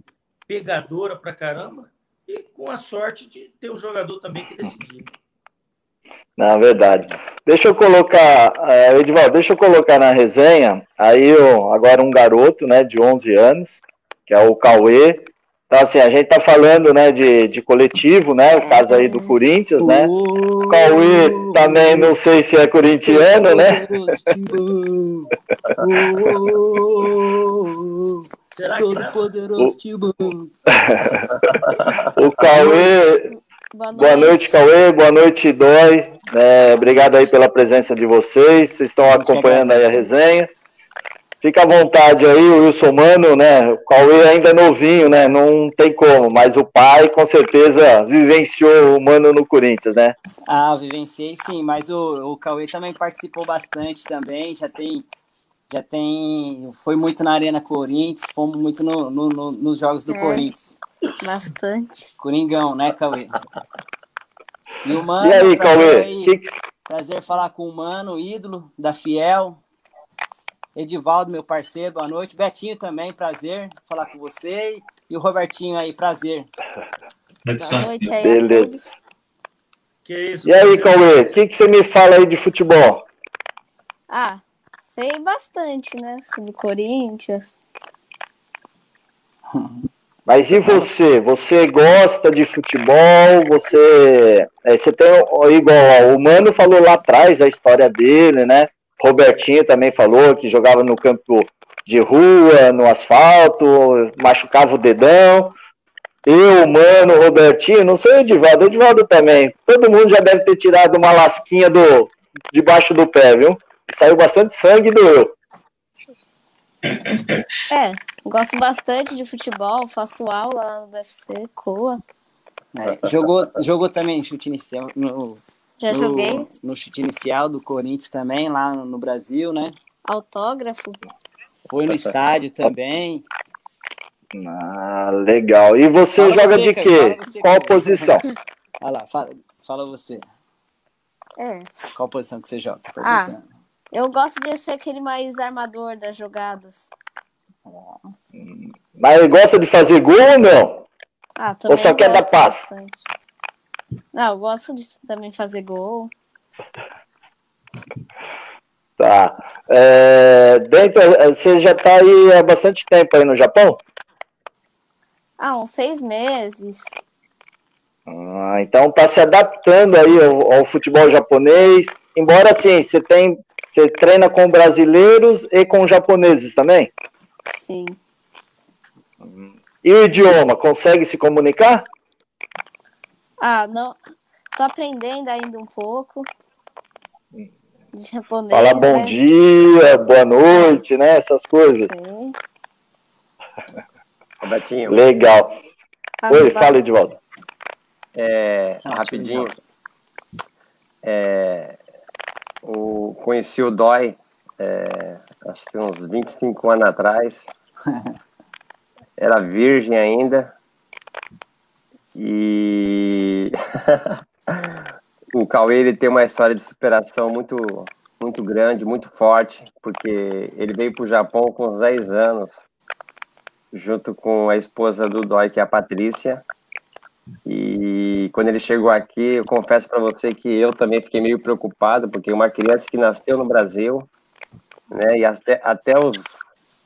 pegadora para caramba, e com a sorte de ter um jogador também que decidiu. Na verdade. Deixa eu colocar, uh, Edivaldo, deixa eu colocar na resenha, aí agora um garoto, né, de 11 anos, que é o Cauê. Então, assim, a gente tá falando, né, de, de coletivo, né, o caso aí do Corinthians, né. O Cauê também, não sei se é corintiano, né. Será que Todo poderoso o... o Cauê... Boa noite. boa noite, Cauê. Boa noite, Dói. É, obrigado aí pela presença de vocês. Vocês estão acompanhando aí a resenha. Fica à vontade aí, o Wilson Mano, né? O Cauê ainda é novinho, né? Não tem como, mas o pai com certeza vivenciou o Mano no Corinthians, né? Ah, vivenciei sim, mas o, o Cauê também participou bastante também, já tem. Já tem. Foi muito na Arena Corinthians, fomos muito no, no, no nos jogos do é, Corinthians. Bastante. Coringão, né, Cauê? E, o Mano, e aí, Cauê? Aí, que... Prazer falar com o Mano, ídolo da Fiel. Edivaldo, meu parceiro, boa noite. Betinho também, prazer falar com você. E o Robertinho aí, prazer. Boa noite aí Beleza. Que isso, e aí, Cauê, o que, que você me fala aí de futebol? Ah, sei bastante, né? Sobre Corinthians. Mas e você? Você gosta de futebol? Você, é, você tem igual o Mano falou lá atrás a história dele, né? Robertinho também falou que jogava no campo de rua, no asfalto, machucava o dedão. Eu, mano, Robertinho, não sei o Edivaldo, o Edivaldo também. Todo mundo já deve ter tirado uma lasquinha do debaixo do pé, viu? Saiu bastante sangue do. É, gosto bastante de futebol, faço aula no UFC, COA. É, jogou, jogou também chute inicial no, Já no, joguei no chute inicial do Corinthians também, lá no Brasil, né? autógrafo. Foi no estádio também. Ah, legal. E você Fala joga você, de quê? você, Qual cara. posição? Olha lá, fala, fala você. É. Qual posição que você joga? Ah. Eu gosto de ser aquele mais armador das jogadas. Mas gosta de fazer gol ou não? Ah, também só quer dar passe? bastante. Não, eu gosto de também fazer gol. Tá. É, dentro, você já está aí há bastante tempo aí no Japão? Ah, uns seis meses. Ah, então está se adaptando aí ao, ao futebol japonês. Embora assim, você tem, você treina com brasileiros e com japoneses também. Sim. E o idioma, consegue se comunicar? Ah, não. Tô aprendendo ainda um pouco. De japonês. Falar bom né? dia, boa noite, né? Essas coisas. Sim. Robertinho, Legal. As Oi, bases. fala, Edivaldo. é, Ah, rapidinho. É, o, conheci o Dói, é, acho que uns 25 anos atrás. Era virgem ainda. E o Cauê ele tem uma história de superação muito, muito grande, muito forte, porque ele veio para o Japão com uns 10 anos, junto com a esposa do Dói, que é a Patrícia. E quando ele chegou aqui, eu confesso para você que eu também fiquei meio preocupado, porque uma criança que nasceu no Brasil, né, e até, até os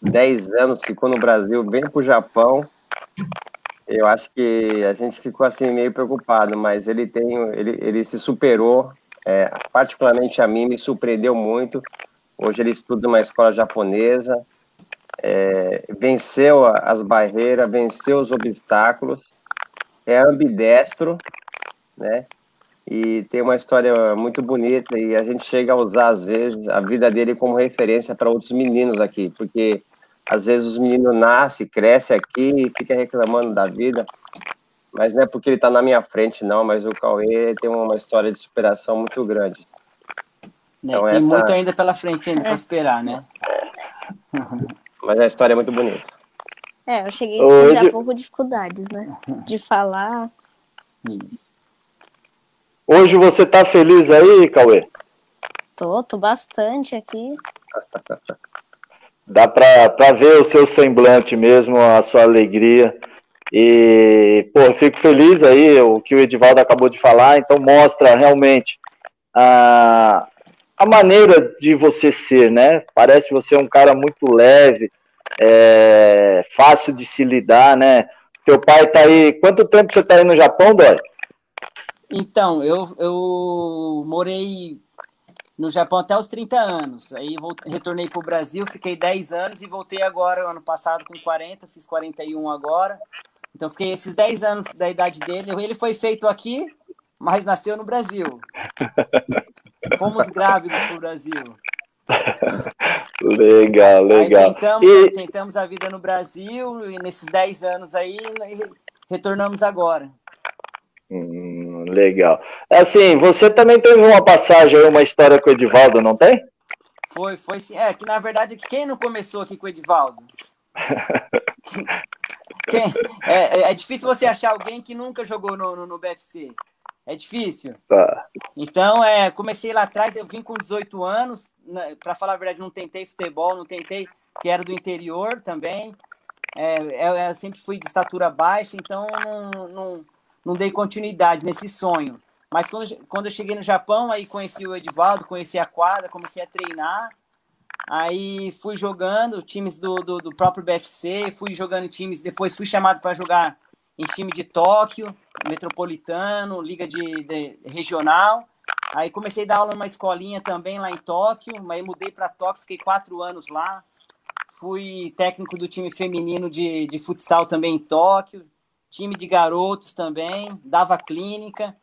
10 anos ficou no Brasil, vem para o Japão, eu acho que a gente ficou assim meio preocupado, mas ele tem, ele, ele se superou, é, particularmente a mim me surpreendeu muito. Hoje ele estuda numa escola japonesa, é, venceu as barreiras, venceu os obstáculos, é ambidestro, né? E tem uma história muito bonita e a gente chega a usar às vezes a vida dele como referência para outros meninos aqui, porque às vezes os meninos nascem, crescem aqui e fica reclamando da vida, mas não é porque ele está na minha frente não, mas o Cauê tem uma história de superação muito grande. Né, Então, Tem essa- muito ainda pela frente ainda para esperar, né? Mas a história é muito bonita. É, eu cheguei Ô, no Edi- Japão com dificuldades, né? De falar. Isso. Hoje você tá feliz aí, Cauê? Tô, tô bastante aqui. Dá pra ver o seu semblante mesmo, a sua alegria. E, pô, fico feliz aí, o que o Edivaldo acabou de falar, então mostra realmente a, a maneira de você ser, né? Parece você um cara muito leve, é, fácil de se lidar, né? Teu pai tá aí. Quanto tempo você tá aí no Japão, Dói? Então, eu, eu morei no Japão até os 30 anos. Aí voltei, retornei para o Brasil, fiquei 10 anos e voltei agora, ano passado, com 40, fiz 41 agora. Então, fiquei esses 10 anos da idade dele. Ele foi feito aqui, mas nasceu no Brasil. Fomos grávidos para o Brasil. Legal, legal. Aí tentamos, E- tentamos a vida no Brasil e nesses 10 anos aí né, retornamos agora. Hum, legal. Assim, você também teve uma passagem uma história com o Edivaldo, não tem? Foi, foi sim. É, que na verdade, quem não começou aqui com o Edivaldo? Quem- é, é- é difícil você achar alguém que nunca jogou no, no, no BFC. É difícil. Tá. Então, é, comecei lá atrás, eu vim com 18 anos, para falar a verdade, não tentei futebol, não tentei, que era do interior também. É, eu, eu sempre fui de estatura baixa, então não, não, não dei continuidade nesse sonho. Mas quando, quando eu cheguei no Japão, aí conheci o Edivaldo, conheci a quadra, comecei a treinar. Aí fui jogando times do, do, do próprio BFC, fui jogando times, depois fui chamado para jogar em time de Tóquio, metropolitano, liga de, de- regional. Aí comecei a dar aula numa escolinha também lá em Tóquio, mas mudei para Tóquio, fiquei quatro anos lá. Fui técnico do time feminino de, de futsal também em Tóquio, time de garotos também, dava clínica.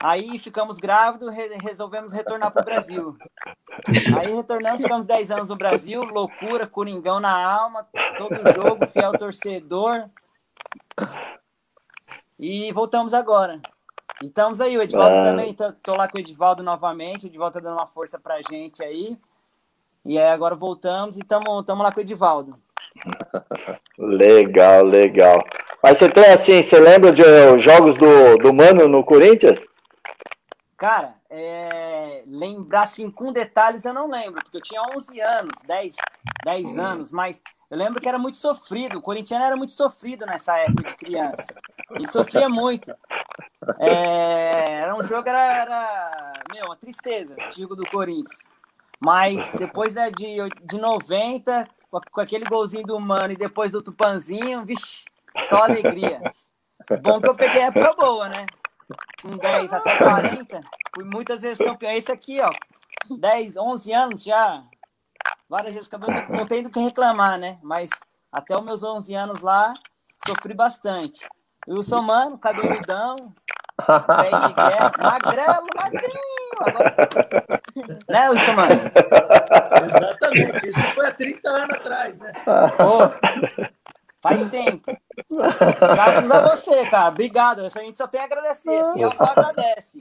Aí ficamos grávidos, re- resolvemos retornar para o Brasil. Aí retornamos, ficamos 10 anos no Brasil, loucura, coringão na alma, todo jogo, fiel torcedor. E voltamos agora. E estamos aí, o Edivaldo ah. também, tô, tô, lá com o Edivaldo novamente, o Edivaldo tá dando uma força pra gente aí. E aí agora voltamos e estamos lá com o Edivaldo. Legal, legal. Mas você tem assim, você lembra de uh, jogos do, do Mano no Corinthians? Cara, é, lembrar assim com detalhes eu não lembro, porque eu tinha 11 anos, 10, 10 hum. anos, mas eu lembro que era muito sofrido. O corintiano era muito sofrido nessa época de criança. Ele sofria muito. É, era um jogo, era, era meu, uma tristeza, esse jogo do Corinthians. Mas depois né, de, de 90, com aquele golzinho do Mano e depois do Tupanzinho, vixi, só alegria. Bom que eu peguei época boa, né? Com 10 até 40, fui muitas vezes campeão. Esse aqui, ó, 10, 11 anos já, várias vezes campeão, não tem do que reclamar, né? Mas até os meus 11 anos lá, sofri bastante. Wilson Mano, cabeludão, pé de guerra, magrelo, magrinho. Agora... Né, Wilson Mano? Exatamente, isso foi há 30 anos atrás, né? Pô, faz tempo. Graças a você, cara. Obrigado. A gente só tem a agradecer. Fiel só agradece.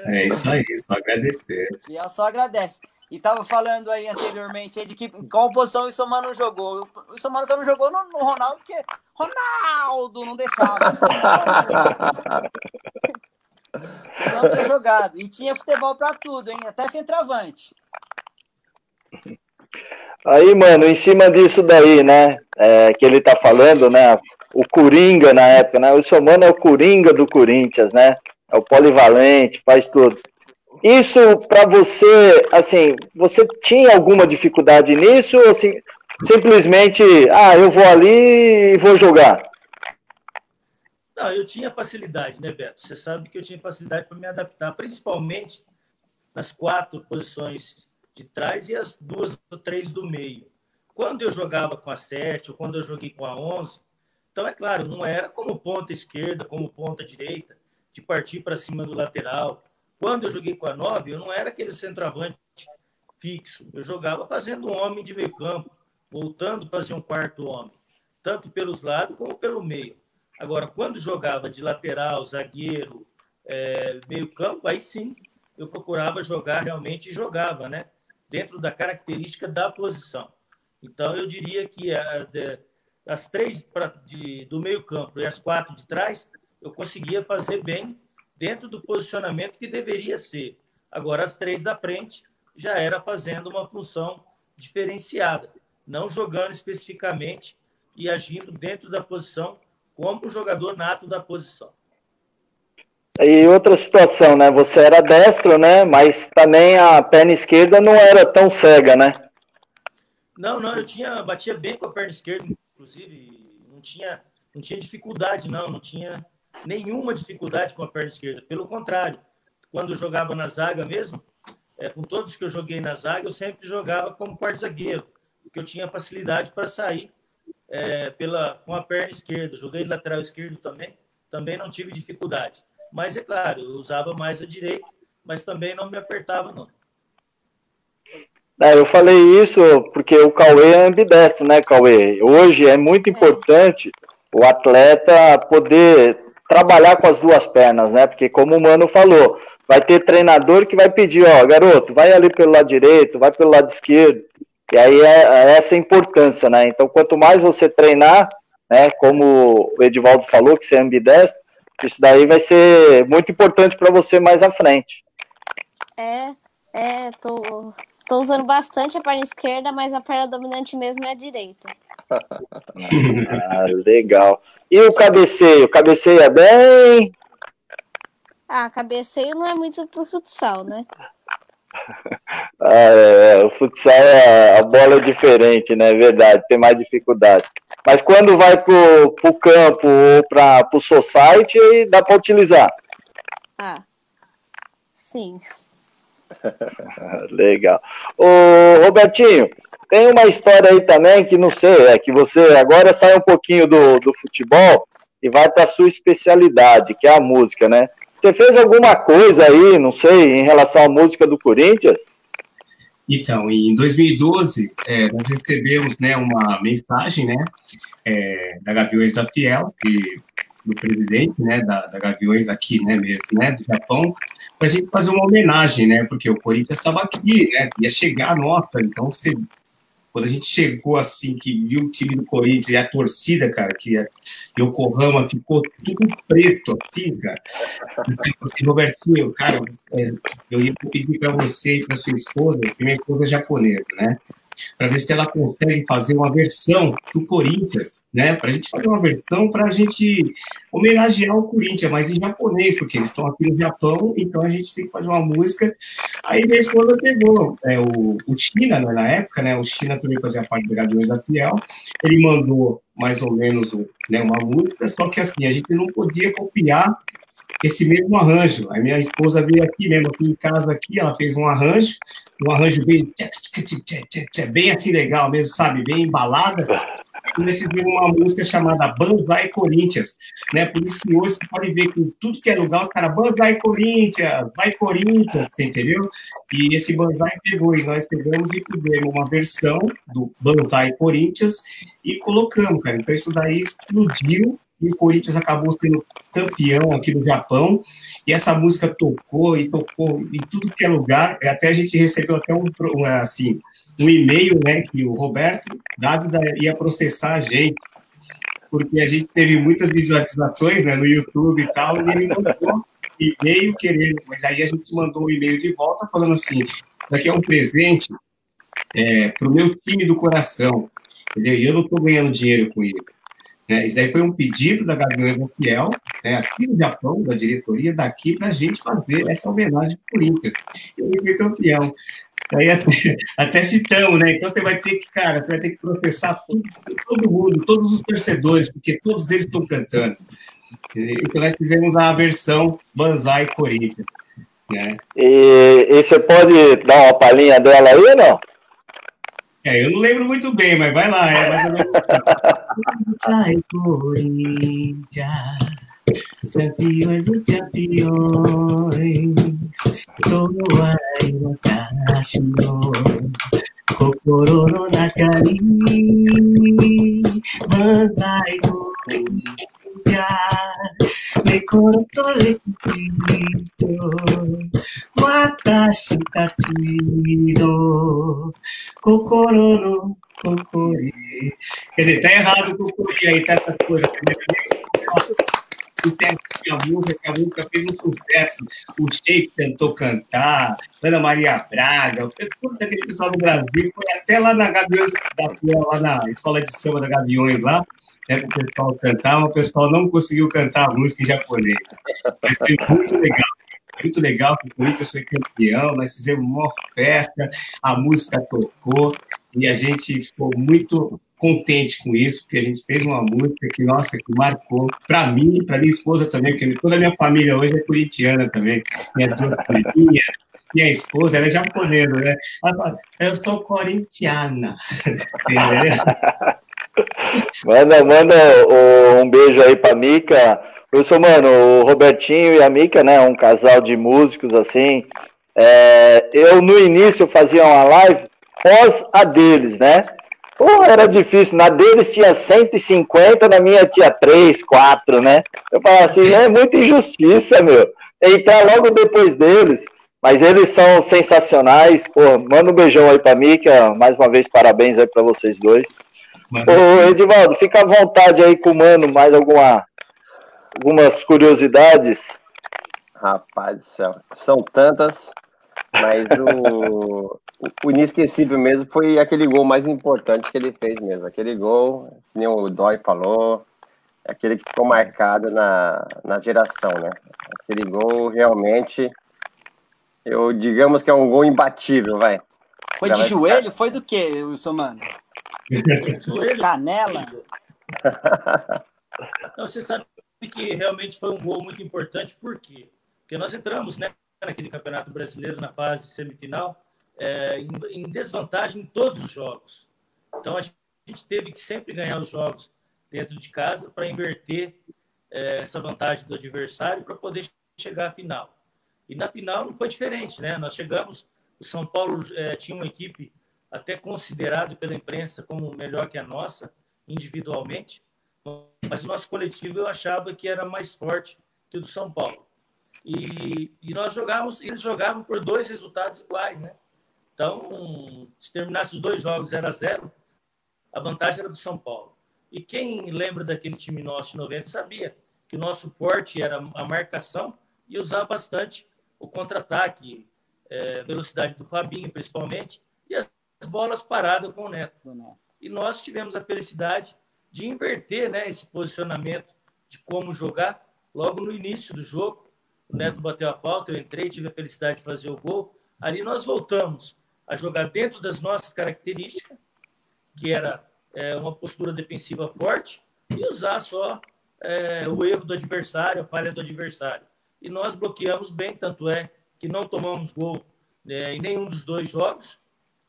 É isso aí, só agradecer. Fiel só agradece. E tava falando aí anteriormente aí de que qual posição o Somano jogou. O Somano só não jogou no, no, Ronaldo porque Ronaldo não deixava. Senão não tinha jogado. E tinha futebol para tudo, hein? Até centroavante. Aí, mano, em cima disso daí, né? É, que ele tá falando, né? O Coringa na época, né? O Somano é o Coringa do Corinthians, né? É o polivalente, faz tudo. Isso para você, assim, você tinha alguma dificuldade nisso ou assim, simplesmente, ah, eu vou ali e vou jogar? Não, eu tinha facilidade, né, Beto? Você sabe que eu tinha facilidade para me adaptar, principalmente nas quatro posições de trás e as duas ou três do meio. Quando eu jogava com a sete ou quando eu joguei com a onze, então é claro, não era como ponta esquerda, como ponta direita, de partir para cima do lateral, quando eu joguei com a 9, eu não era aquele centroavante fixo. Eu jogava fazendo um homem de meio campo, voltando a fazer um quarto homem, tanto pelos lados como pelo meio. Agora, quando jogava de lateral, zagueiro, é, meio campo, aí sim eu procurava jogar realmente e jogava, né? Dentro da característica da posição. Então, eu diria que a, de, as três pra, de, do meio campo e as quatro de trás, eu conseguia fazer bem dentro do posicionamento que deveria ser. Agora, as três da frente já era fazendo uma função diferenciada, não jogando especificamente e agindo dentro da posição como jogador nato da posição. E outra situação, né? Você era destro, né? Mas também a perna esquerda não era tão cega, né? Não, não, eu tinha batia bem com a perna esquerda, inclusive não tinha não tinha dificuldade, não, não tinha nenhuma dificuldade com a perna esquerda. Pelo contrário, quando eu jogava na zaga mesmo, é, com todos que eu joguei na zaga, eu sempre jogava como quarto zagueiro, porque eu tinha facilidade para sair é, pela, com a perna esquerda. Joguei lateral esquerdo também, também não tive dificuldade. Mas é claro, eu usava mais a direita, mas também não me apertava, não. É, eu falei isso porque o Cauê é ambidestro, né, Cauê? Hoje é muito importante o atleta poder trabalhar com as duas pernas, né? Porque como o Mano falou, vai ter treinador que vai pedir, ó, garoto, vai ali pelo lado direito, vai pelo lado esquerdo. E aí é, é essa a importância, né? Então, quanto mais você treinar, né, como o Edivaldo falou, que você é ambidestro, isso daí vai ser muito importante para você mais à frente. É, é, tô, tô usando bastante a perna esquerda, mas a perna dominante mesmo é a direita. ah, legal. E o cabeceio? Cabeceia bem? Ah, cabeceio não é muito pro futsal, né? Ah, é, é, o futsal é a bola é diferente, né? É verdade, tem mais dificuldade. Mas quando vai pro, pro campo ou para pro society, dá para utilizar. Ah, sim. Legal. Ô, Robertinho, tem uma história aí também que não sei, é que você agora sai um pouquinho do, do futebol e vai para a sua especialidade, que é a música, né? Você fez alguma coisa aí, não sei, em relação à música do Corinthians? Então, em 2012, é, nós recebemos né, uma mensagem né, é, da Gaviões da Fiel, que do presidente, né, da, da Gaviões aqui, né, mesmo, né, do Japão, para a gente fazer uma homenagem, né, porque o Corinthians estava aqui, né, ia chegar a nota, então você quando a gente chegou assim, que viu o time do Corinthians e a torcida, cara, que é Yokohama ficou tudo preto, assim, cara. Eu assim, Robertinho, cara, é, eu ia pedir para você e para sua esposa, que minha esposa é japonesa, né? Para ver se ela consegue fazer uma versão do Corinthians, né? Para a gente fazer uma versão para a gente homenagear o Corinthians, mas em japonês, porque eles estão aqui no Japão, então a gente tem que fazer uma música. Aí minha esposa pegou é, o, o China, né, na época, né? O China também fazia parte do Gaviões da Fiel. Ele mandou mais ou menos né, uma música, só que assim, a gente não podia copiar esse mesmo arranjo. A minha esposa veio aqui mesmo, aqui em casa, aqui, ela fez um arranjo, um arranjo bem, bem assim legal mesmo, sabe? Bem embalada. E decidimos uma música chamada Banzai Corinthians, né? Por isso que hoje você pode ver que tudo que é lugar, os caras, Banzai Corinthians, vai Corinthians, entendeu? E esse Banzai pegou, e nós pegamos e fizemos uma versão do Banzai Corinthians e colocamos, cara. Então isso daí explodiu e o Corinthians acabou sendo campeão aqui no Japão, e essa música tocou e tocou em tudo que é lugar, até a gente recebeu até um, assim, um e-mail, né, que o Roberto Dávila ia processar a gente, porque a gente teve muitas visualizações, né, no YouTube e tal, e ele mandou e-mail querendo, mas aí a gente mandou um e-mail de volta falando assim, daqui é um presente é, para o meu time do coração, entendeu? E eu não estou ganhando dinheiro com isso. Né? Isso daí foi um pedido da Gaviões do Fiel, né, aqui no Japão, da diretoria daqui, para a gente fazer essa homenagem para o Corinthians. Eu fui campeão. Aí até, até, citamos, né? Então você vai ter que, cara, você vai ter que processar tudo, todo mundo, todos os torcedores, porque todos eles estão cantando. Então nós fizemos a versão Banzai Corinthians. Né? E, e você pode dar uma palhinha dela aí não? É, eu não lembro muito bem, mas vai lá, é mais ou menos. Sai, Corinthians, campeões e campeões, Toai watashi no kokoro no naka ni, Banzai Corinthians lugar le corto de watashi tachi kokoro no kokori. Quer dizer, tá errado o kokori aí, tá essa coisa. Que a música, que a música fez um sucesso. O Sheik tentou cantar, Ana Maria Braga, todo aquele pessoal do Brasil, foi até lá na Gaviões, lá na Escola de Samba da Gaviões lá, né, para o pessoal cantar, mas o pessoal não conseguiu cantar a música em japonês. Mas foi muito legal. Muito legal que o Corinthians foi campeão, nós fizemos uma festa, a música tocou e a gente ficou muito contente com isso, porque a gente fez uma música que, nossa, que marcou para mim, para minha esposa também, porque toda a minha família hoje é corintiana também, minha esposa, ela é japonesa, né? Ela fala, eu sou corintiana, entendeu? Manda, manda um beijo aí pra Mica. Professor, mano, o Robertinho e a Mica, né? Um casal de músicos assim. É, eu no início fazia uma live pós a deles, né? Pô, era difícil. Na deles tinha 150, na minha tinha 3, 4, né? Eu falava assim, é muita injustiça, meu. Entrar logo depois deles. Mas eles são sensacionais. Pô, manda um beijão aí pra Mica. Mais uma vez, parabéns aí pra vocês dois. Ô, Edivaldo, fica à vontade aí com o Mano, mais alguma, algumas curiosidades. Rapaz do céu, são tantas, mas o, o inesquecível mesmo foi aquele gol mais importante que ele fez mesmo. Aquele gol, nem o Dói falou, é aquele que ficou marcado na, na geração, né? Aquele gol realmente, eu digamos que é um gol imbatível, vai. Foi Já de joelho? Ficar... Foi do que, Wilson Mano? Canela? Não, você sabe que realmente foi um gol muito importante, por quê? Porque nós entramos né, naquele Campeonato Brasileiro na fase semifinal é, em, em, desvantagem em todos os jogos. Então a gente teve que sempre ganhar os jogos dentro de casa para inverter é, essa vantagem do adversário para poder chegar à final. E na final não foi diferente, né? Nós chegamos, o São Paulo é, tinha uma equipe até considerado pela imprensa como melhor que a nossa, individualmente. mas o nosso coletivo eu achava que era mais forte que o do São Paulo. E, e nós jogávamos, eles jogavam por dois resultados iguais, né? Então, se terminasse os dois jogos 0 a 0 a vantagem era do São Paulo. E quem lembra daquele time nosso de 90 sabia que o nosso forte era a marcação e usar bastante o contra-ataque, é, velocidade do Fabinho, principalmente, e bolas paradas com o Neto. E nós tivemos a felicidade de inverter né, esse posicionamento de como jogar logo no início do jogo. O Neto bateu a falta, eu entrei, tive a felicidade de fazer o gol. Ali nós voltamos a jogar dentro das nossas características, que era é, uma postura defensiva forte, e usar só é, o erro do adversário, a falha do adversário. E nós bloqueamos bem, tanto é que não tomamos gol é, em nenhum dos dois jogos.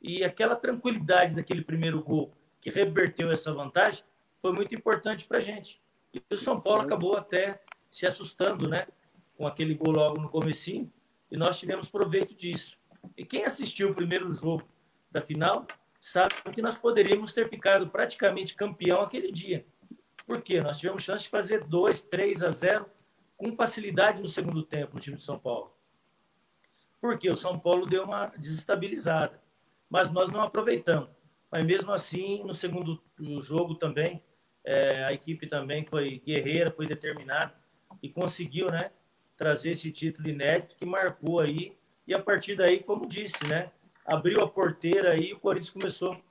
E aquela tranquilidade daquele primeiro gol que reverteu essa vantagem foi muito importante para a gente. E o São Paulo acabou até se assustando, né? Com aquele gol logo no comecinho. E nós tivemos proveito disso. E quem assistiu o primeiro jogo da final sabe que nós poderíamos ter ficado praticamente campeão aquele dia. Por quê? Nós tivemos chance de fazer 2, 3 a 0 com facilidade no segundo tempo no time de São Paulo. Porque o São Paulo deu uma desestabilizada. Mas nós não aproveitamos. Mas mesmo assim, no segundo jogo também, é, a equipe também foi guerreira, foi determinada e conseguiu né, trazer esse título inédito que marcou aí. E a partir daí, como disse, né, abriu a porteira e o Corinthians começou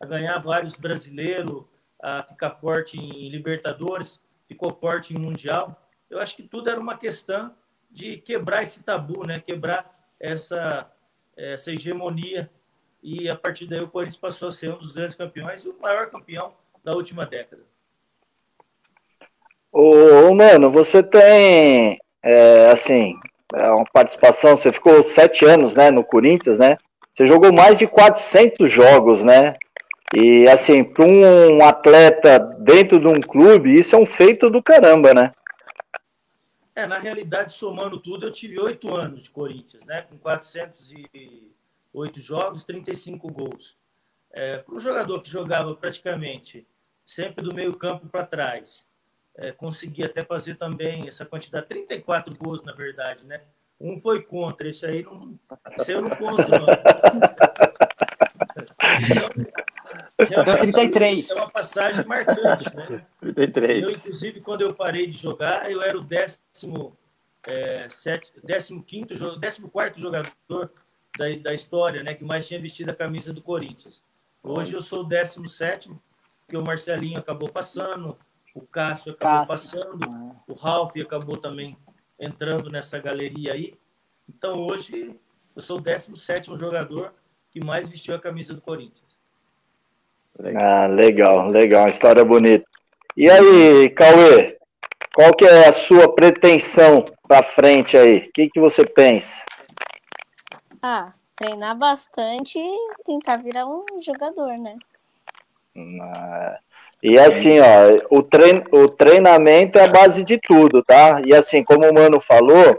a ganhar vários brasileiros, a ficar forte em Libertadores, ficou forte em Mundial. Eu acho que tudo era uma questão de quebrar esse tabu, né? quebrar essa, essa hegemonia. E a partir daí o Corinthians passou a ser um dos grandes campeões e o maior campeão da última década. Ô, mano, você tem, é, assim, é uma participação, você ficou sete anos, né, no Corinthians, né? Você jogou mais de 400 jogos, né? E assim, para um atleta dentro de um clube, isso é um feito do caramba, né? É, na realidade, somando tudo, eu tive oito anos de Corinthians, né? Com 408 jogos, 35 gols. É, para um jogador que jogava praticamente sempre do meio campo para trás, é, consegui até fazer também essa quantidade, 34 gols, na verdade, né? Um foi contra, esse aí não. Esse aí eu não conto, não. Deu 33. É uma passagem marcante, né? 33. Eu, inclusive, quando eu parei de jogar, eu era o décimo, é, sete, décimo quinto, décimo quarto jogador da, da história, né? Que mais tinha vestido a camisa do Corinthians. Hoje eu sou o décimo sétimo, porque o Marcelinho acabou passando, o Cássio acabou Cássio. passando, o Ralf acabou também entrando nessa galeria aí. Então hoje eu sou o 17 jogador que mais vestiu a camisa do Corinthians. Ah, legal, legal, história bonita. E aí, Cauê, qual que é a sua pretensão para frente aí? O que, que você pensa? Ah, treinar bastante e tentar virar um jogador, né? E assim, ó, o, trein, o treinamento é a base de tudo, tá? E assim, como o Mano falou,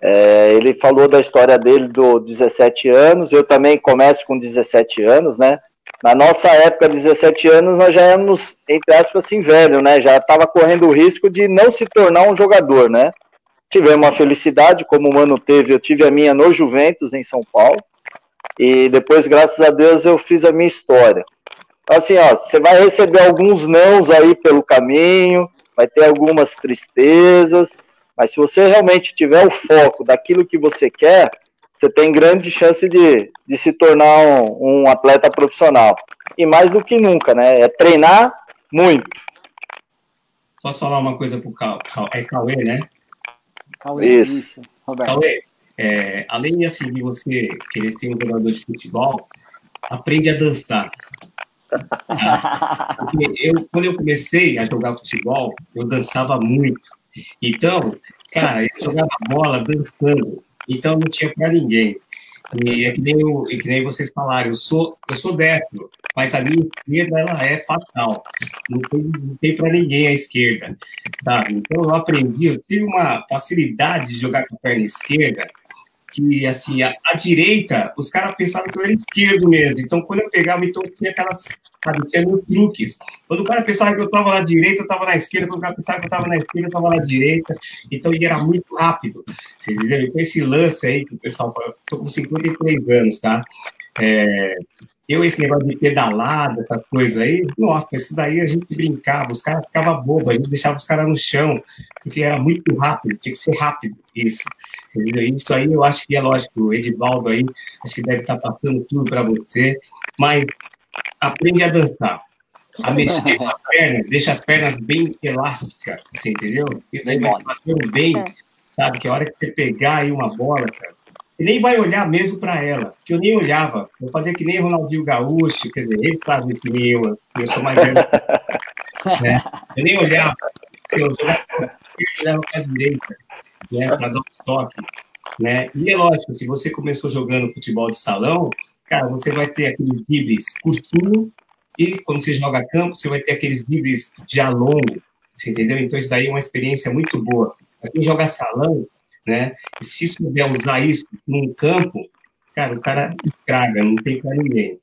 é, ele falou da história dele do 17 anos, eu também começo com 17 anos, né? Na nossa época, 17 anos, nós já éramos, entre aspas, assim, velho, né? Já estava correndo o risco de não se tornar um jogador, né? Tivemos uma felicidade, como o Mano teve, eu tive a minha no Juventus, em São Paulo, e depois, graças a Deus, eu fiz a minha história. Assim, ó, você vai receber alguns nãos aí pelo caminho, vai ter algumas tristezas, mas se você realmente tiver o foco daquilo que você quer, você tem grande chance de, de se tornar um, um atleta profissional. E mais do que nunca, né? É treinar muito. Posso falar uma coisa pro Cal, é Cauê, né? Cauê, isso. isso. Cauê, é, além assim, de você querer ser um jogador de futebol, aprende a dançar. Porque eu, quando eu comecei a jogar futebol, eu dançava muito. Então, cara, eu jogava bola dançando. Então não tinha para ninguém. E é que nem, eu, é que nem vocês falaram, eu sou, eu sou destro, mas a minha esquerda ela é fatal. Não tem, tem para ninguém a esquerda, sabe? Então eu aprendi, eu tive uma facilidade de jogar com a perna esquerda que, assim, a, a direita, os caras pensavam que eu era esquerdo mesmo. Então, quando eu pegava, então tinha aquelas, sabe, tinha meus truques. Quando o cara pensava que eu estava na direita, eu estava na esquerda. Quando o cara pensava que eu estava na esquerda, eu estava na direita. Então, ele era muito rápido. Vocês entenderam? Então, esse lance aí que o pessoal... Eu tô com 53 anos, tá? É, eu, esse negócio de pedalada, essa coisa aí, nossa, isso daí a gente brincava, os caras ficavam bobos, a gente deixava os caras no chão, porque era muito rápido, tinha que ser rápido, isso. Entendeu? Isso aí eu acho que é lógico, o Edivaldo aí, acho que deve estar passando tudo para você, mas aprende a dançar, a mexer com as pernas, deixa as pernas bem elásticas, você entendeu? Isso daí passando bem, é. sabe? Que a hora que você pegar aí uma bola, cara, e nem vai olhar mesmo para ela, porque eu nem olhava. Eu fazia que nem Ronaldinho Gaúcho, quer dizer, ele sabe que nem eu, eu sou mais velho. né? Eu nem olhava, eu jogava para a direita, né, para dar um toque. Né? E é lógico, se você começou jogando futebol de salão, cara, você vai ter aqueles dribles curtinho e quando você joga campo, você vai ter aqueles dribles já longo, entendeu? Então isso daí é uma experiência muito boa. Para quem joga salão, né? E se souber usar isso num campo, cara, o cara estraga, não tem para ninguém.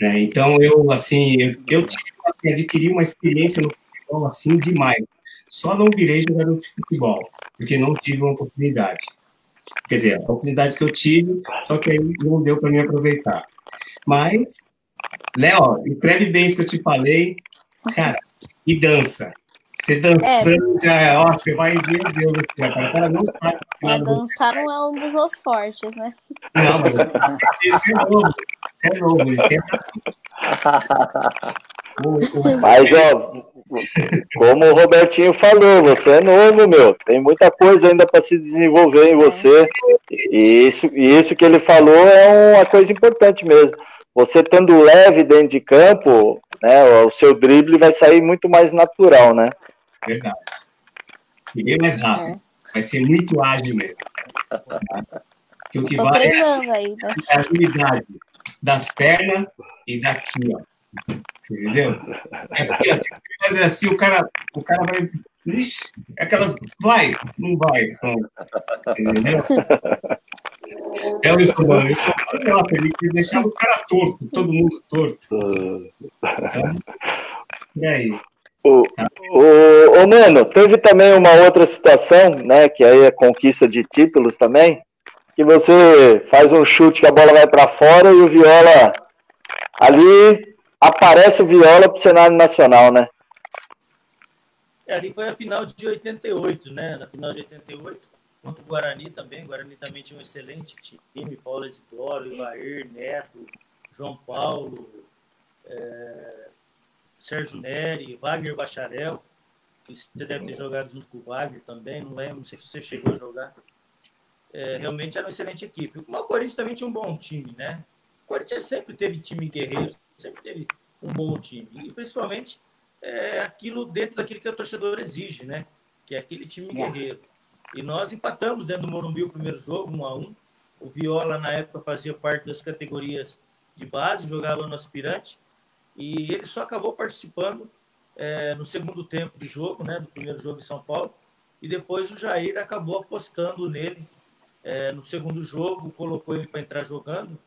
Né? Então, eu, assim, eu, eu assim, adquiri uma experiência no futebol, assim, demais. Só não virei jogador de futebol, porque não tive uma oportunidade. Quer dizer, a oportunidade que eu tive, só que aí não deu para me aproveitar. Mas, Léo, escreve bem isso que eu te falei, cara, e dança. Você dançando, é. já é, ó, você vai ver, meu Deus do céu, cara, o cara não sabe. É, dançar não é um dos meus fortes, né? Não, mas isso é novo, isso é novo, isso é Mas, ó, como o Robertinho falou, você é novo, meu. Tem muita coisa ainda para se desenvolver em você. E isso, isso que ele falou é uma coisa importante mesmo. Você estando leve dentro de campo, né, o seu drible vai sair muito mais natural, né? Verdade. E bem mais rápido. É. Vai ser muito ágil mesmo. Que o que vai é, aí, né? é a agilidade das pernas e daqui, ó. Você entendeu? É porque assim, fazer assim, o cara, o cara vai. Ixi, é aquela. Vai, não vai. Entendeu? É o isso, mano. Isso é ele que deixava o cara torto, todo mundo torto. E aí? O, o, o, mano, teve também uma outra situação, né? Que aí é conquista de títulos também, que você faz um chute que a bola vai para fora e o Viola ali aparece o Viola pro cenário nacional, né? É, ali foi a final de 88, né? Na final de 88, contra o Guarani também. O Guarani também tinha um excelente time, Paulo Isidoro, Ivair, Neto, João Paulo, é, Sérgio Neri, Wagner Bacharel, que você deve ter jogado junto com o Wagner também, não lembro, não sei se você chegou a jogar. É, realmente era uma excelente equipe. O Corinthians também tinha um bom time, né? O Corinthians sempre teve time guerreiro, sempre teve um bom time. E principalmente é, aquilo dentro daquilo que o torcedor exige, né? Que é aquele time guerreiro. E nós empatamos dentro do Morumbi o primeiro jogo, um a um. O Viola, na época, fazia parte das categorias de base, jogava no aspirante. E ele só acabou participando é, no segundo tempo do jogo, né, do primeiro jogo em São Paulo. E depois o Jair acabou apostando nele é, no segundo jogo, colocou ele para entrar jogando.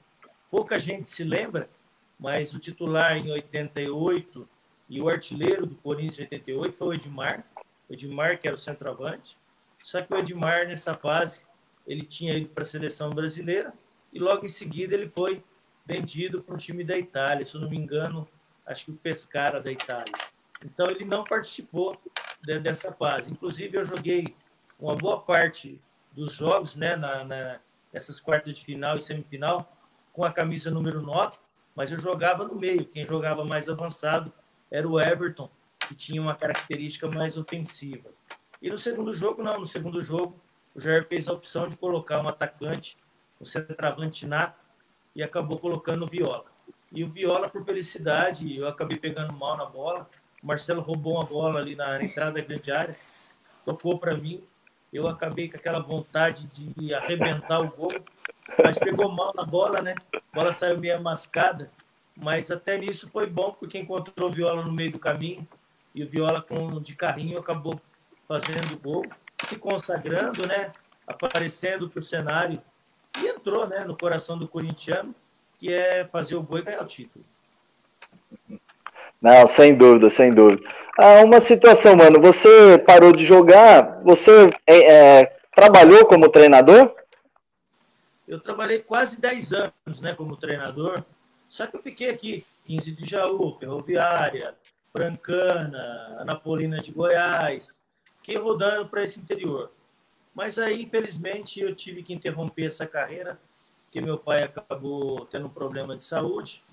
Pouca gente se lembra, mas o titular em 88 e o artilheiro do Corinthians em 88 foi o Edmar. O Edmar, que era o centroavante. Só que o Edmar, nessa fase, ele tinha ido para a seleção brasileira e logo em seguida ele foi vendido para um time da Itália. Se eu não me engano, acho que o Pescara da Itália. Então ele não participou dessa fase. Inclusive eu joguei uma boa parte dos jogos, né, na, na nessas quartas de final e semifinal com a camisa número 9, mas eu jogava no meio. Quem jogava mais avançado era o Everton, que tinha uma característica mais ofensiva. E no segundo jogo, não. No segundo jogo, o Jair fez a opção de colocar um atacante, um centroavante nato, e acabou colocando o Viola. E o Viola, por felicidade, eu acabei pegando mal na bola. O Marcelo roubou uma bola ali na entrada da grande área, tocou para mim. Eu acabei com aquela vontade de arrebentar o gol, mas pegou mal na bola, né? A bola saiu meio mascada, mas até nisso foi bom, porque encontrou o Viola no meio do caminho e o Viola com de carrinho acabou fazendo gol, se consagrando, né? Aparecendo para o cenário E entrou né, no coração do corintiano, que é fazer o boi ganhar o título. Não, sem dúvida, sem dúvida. Ah, uma situação, mano, você parou de jogar, você é, é, trabalhou como treinador? Eu trabalhei quase 10 anos né, como treinador, só que eu fiquei aqui, 15 de Jaú, Ferroviária, Francana, Anapolina de Goiás, fiquei rodando para esse interior. Mas aí, infelizmente, eu tive que interromper essa carreira, porque meu pai acabou tendo um problema de saúde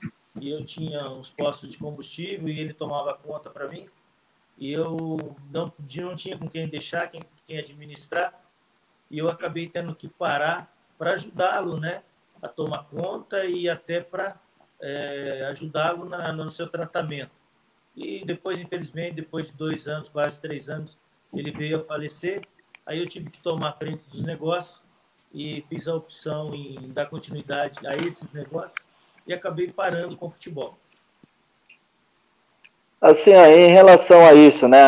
e eu tinha uns postos de combustível e ele tomava conta para mim. E eu não, não tinha com quem deixar, quem, quem administrar. E eu acabei tendo que parar para ajudá-lo, né? A tomar conta e até para é, ajudá-lo no seu tratamento. E depois, infelizmente, depois de dois anos, quase três anos, ele veio a falecer. Aí eu tive que tomar frente dos negócios e fiz a opção em dar continuidade a esses negócios e acabei parando com o futebol. Assim, em relação a isso, né?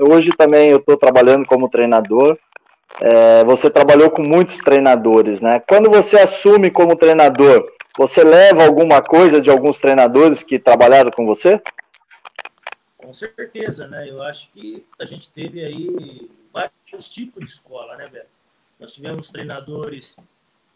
Hoje também eu estou trabalhando como treinador. É, você trabalhou com muitos treinadores, né? Quando você assume como treinador, você leva alguma coisa de alguns treinadores que trabalharam com você? Com certeza, né? Eu acho que a gente teve aí vários tipos de escola, né, Beto? Nós tivemos treinadores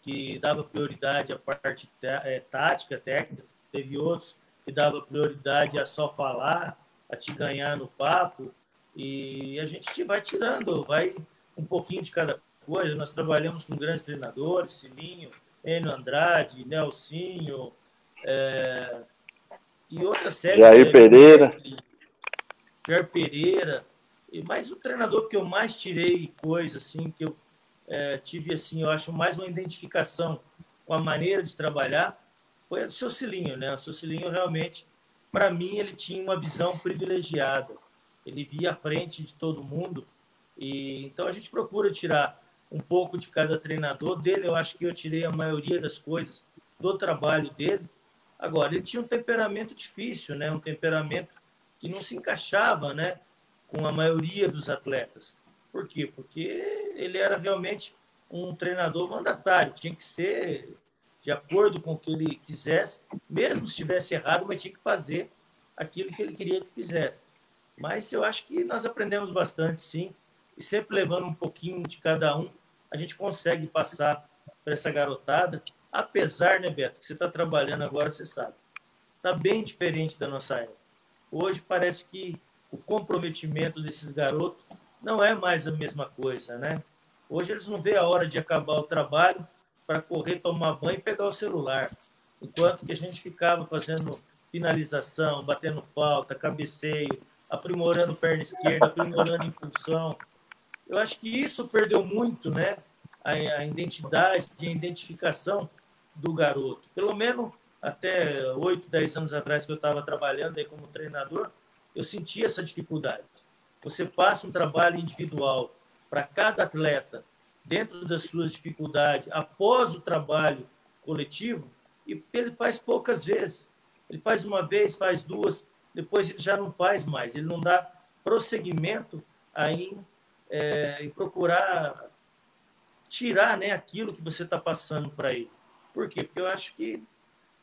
que davam prioridade à parte é, tática, técnica, teve outros que davam prioridade a só falar, a te ganhar no papo, e a gente vai tirando, vai um pouquinho de cada coisa. Nós trabalhamos com grandes treinadores, Silinho, Enio Andrade, Nelsinho, é, e outras séries. Jair né, Pereira. Jair Pereira. E mais o treinador que eu mais tirei coisa, assim, que eu é, tive, assim, eu acho mais uma identificação com a maneira de trabalhar, foi a do seu Cilinho, né? O seu Cilinho realmente, para mim, ele tinha uma visão privilegiada. Ele via à frente de todo mundo. E então a gente procura tirar um pouco de cada treinador. Dele, eu acho que eu tirei a maioria das coisas do trabalho dele. Agora, ele tinha um temperamento difícil, né? Um temperamento que não se encaixava, né? Com a maioria dos atletas. Por quê? Porque ele era realmente um treinador mandatário. Tinha que ser de acordo com o que ele quisesse, mesmo se estivesse errado, mas tinha que fazer aquilo que ele queria que fizesse. Mas eu acho que nós aprendemos bastante, sim, e sempre levando um pouquinho de cada um, a gente consegue passar para essa garotada, apesar, né, Beto, que você está trabalhando agora, você sabe, está bem diferente da nossa época. Hoje parece que o comprometimento desses garotos não é mais a mesma coisa, né? Hoje eles não vê a hora de acabar o trabalho para correr, tomar banho e pegar o celular. Enquanto que a gente ficava fazendo finalização, batendo falta, cabeceio, aprimorando perna esquerda, aprimorando impulsão, eu acho que isso perdeu muito, né? A, a identidade, a identificação do garoto. Pelo menos até 8, 10 anos atrás que eu estava trabalhando aí como treinador, eu sentia essa dificuldade. Você passa um trabalho individual para cada atleta dentro das suas dificuldades, após o trabalho coletivo, e ele faz poucas vezes. Ele faz uma vez, faz duas, depois ele já não faz mais. Ele não dá prosseguimento aí é, e procurar tirar né, aquilo que você está passando para ele. Por quê? Porque eu acho que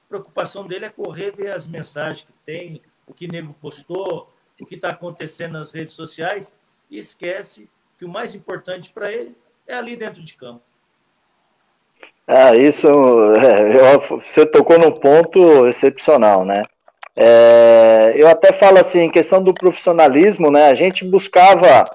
a preocupação dele é correr, ver as mensagens que tem, o que nego postou, o que está acontecendo nas redes sociais, e esquece que o mais importante para ele é ali dentro de campo. Ah, isso, é, você tocou num ponto excepcional, né? É, eu até falo assim, em questão do profissionalismo, né? A gente buscava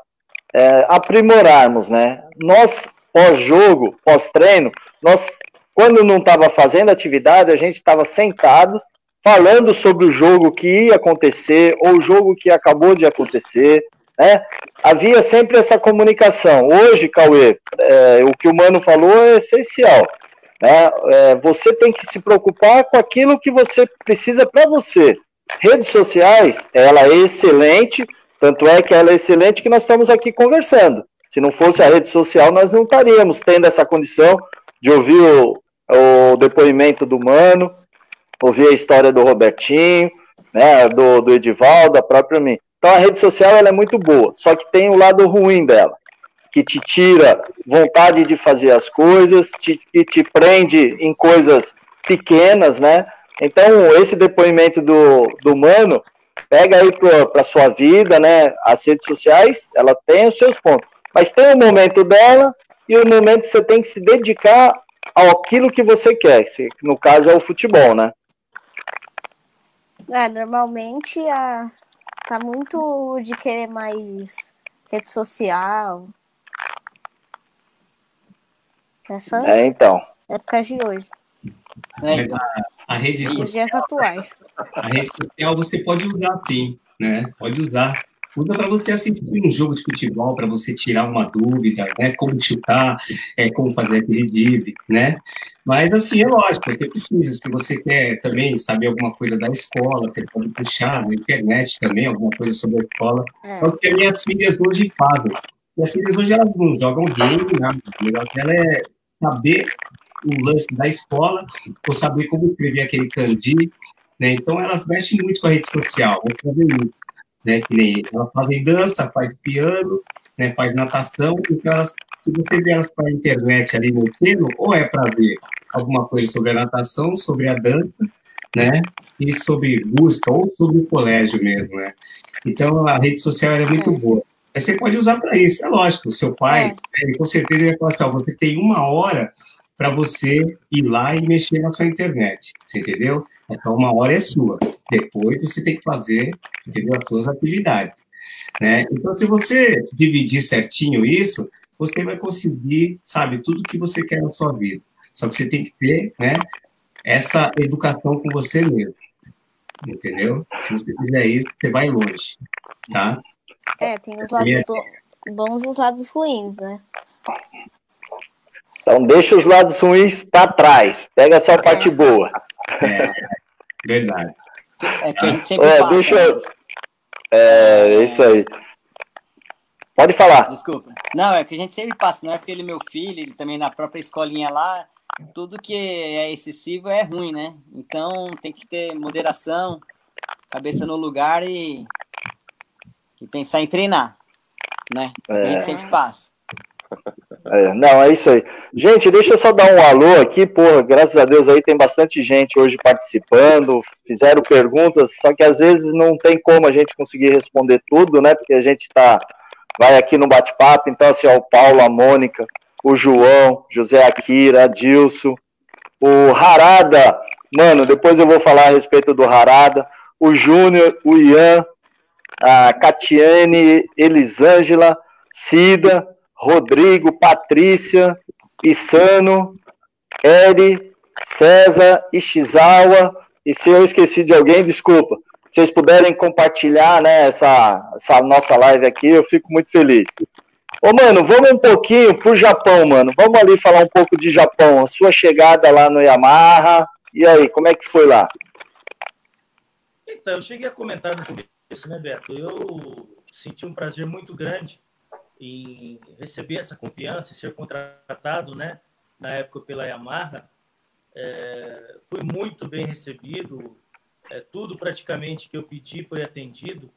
é, aprimorarmos, né? Nós, pós-jogo, pós-treino, nós, quando não estava fazendo atividade, a gente estava sentados, falando sobre o jogo que ia acontecer, ou o jogo que acabou de acontecer, né? Havia sempre essa comunicação. Hoje, Cauê, é, o que o Mano falou é essencial. Né? É, você tem que se preocupar com aquilo que você precisa para você. Redes sociais, ela é excelente, tanto é que ela é excelente que nós estamos aqui conversando. Se não fosse a rede social, nós não estaríamos tendo essa condição de ouvir o, o depoimento do Mano, ouvir a história do Robertinho, né, do, do Edivaldo, da própria mim. Então a rede social ela é muito boa, só que tem o lado ruim dela. que te tira vontade de fazer as coisas, te, que te prende em coisas pequenas, né? Então, esse depoimento do, do Mano, pega aí para sua vida, né? As redes sociais, ela tem os seus pontos. Mas tem o momento dela e o momento que você tem que se dedicar àquilo que você quer, que no caso é o futebol, né? É, normalmente a, tá muito de querer mais rede social. Essas é, então. Épocas de hoje. É, então. a, a rede social. dias atuais. A rede social você pode usar sim, né? Pode usar. Usa para você assistir um jogo de futebol, para você tirar uma dúvida, né? Como chutar, é, como fazer aquele drible, né? Mas, assim, é lógico, você precisa. Se você quer também saber alguma coisa da escola, você pode puxar na internet também alguma coisa sobre a escola. É, é o que minhas filhas hoje fazem. E as filhas hoje, elas não jogam game, nada. O negócio dela é saber o lance da escola, ou saber como escrever aquele kanji, né? Então, elas mexem muito com a rede social, vamos fazer isso né? Que nem elas fazem dança, faz piano, né? Faz natação, então elas, se você vê elas para a internet ali no treino, ou é para ver alguma coisa sobre a natação, sobre a dança, né? E sobre busca, ou sobre o colégio mesmo, né? Então a rede social é muito boa. Mas você pode usar para isso, é lógico. O seu pai, é. ele, com certeza, vai falar assim: você tem uma hora para você ir lá e mexer na sua internet, você entendeu? Essa uma hora é sua. Depois você tem que fazer, entendeu? As suas atividades. Né? Então, se você dividir certinho isso, você vai conseguir, sabe, tudo que você quer na sua vida. Só que você tem que ter, né, essa educação com você mesmo. Entendeu? Se você fizer isso, você vai longe, tá? É, tem os lados bons e os lados ruins, né? Então deixa os lados ruins para trás, pega só a parte boa. É, verdade. É que a gente sempre é, passa. Deixa eu... Né? É, isso aí. Pode falar. Desculpa. Não, é que a gente sempre passa, não é porque ele é meu filho, ele também na própria escolinha lá, tudo que é excessivo é ruim, né? Então tem que ter moderação, cabeça no lugar e, e pensar em treinar, né? É. A gente sempre passa. É, não, é isso aí. Gente, deixa eu só dar um alô aqui, porra, graças a Deus aí tem bastante gente hoje participando, fizeram perguntas, só que às vezes não tem como a gente conseguir responder tudo, né? Porque a gente tá, vai aqui no bate-papo, então assim, ó, o Paulo, a Mônica, o João, José Akira, Adilson, o Harada, mano, depois eu vou falar a respeito do Harada, o Júnior, o Ian, a Catiane, Elisângela, Cida, Rodrigo, Patrícia, Isano, Eri, César, Ishizawa, e se eu esqueci de alguém, desculpa. Se vocês puderem compartilhar né, essa, essa nossa live aqui, eu fico muito feliz. Ô, mano, vamos um pouquinho pro Japão, mano. Vamos ali falar um pouco de Japão. A sua chegada lá no Yamaha. E aí, como é que foi lá? Então, eu cheguei a comentar no começo, né, Beto? Eu senti um prazer muito grande em receber essa confiança e ser contratado, né, na época pela Yamaha, é, fui muito bem recebido, é, tudo praticamente que eu pedi foi atendido,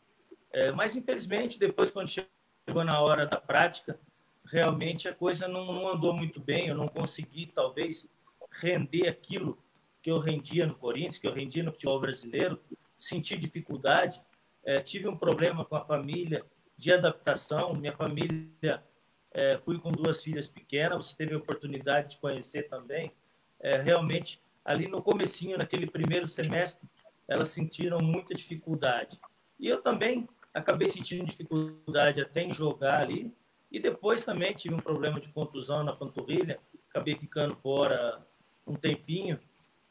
é, mas infelizmente depois quando chegou na hora da prática, realmente a coisa não, não andou muito bem, eu não consegui talvez render aquilo que eu rendia no Corinthians, que eu rendia no futebol brasileiro, senti dificuldade, é, tive um problema com a família, de adaptação. Minha família, é, fui com duas filhas pequenas, você teve a oportunidade de conhecer também. É, realmente, ali no comecinho, naquele primeiro semestre, elas sentiram muita dificuldade. E eu também acabei sentindo dificuldade até em jogar ali. E depois também tive um problema de contusão na panturrilha, acabei ficando fora um tempinho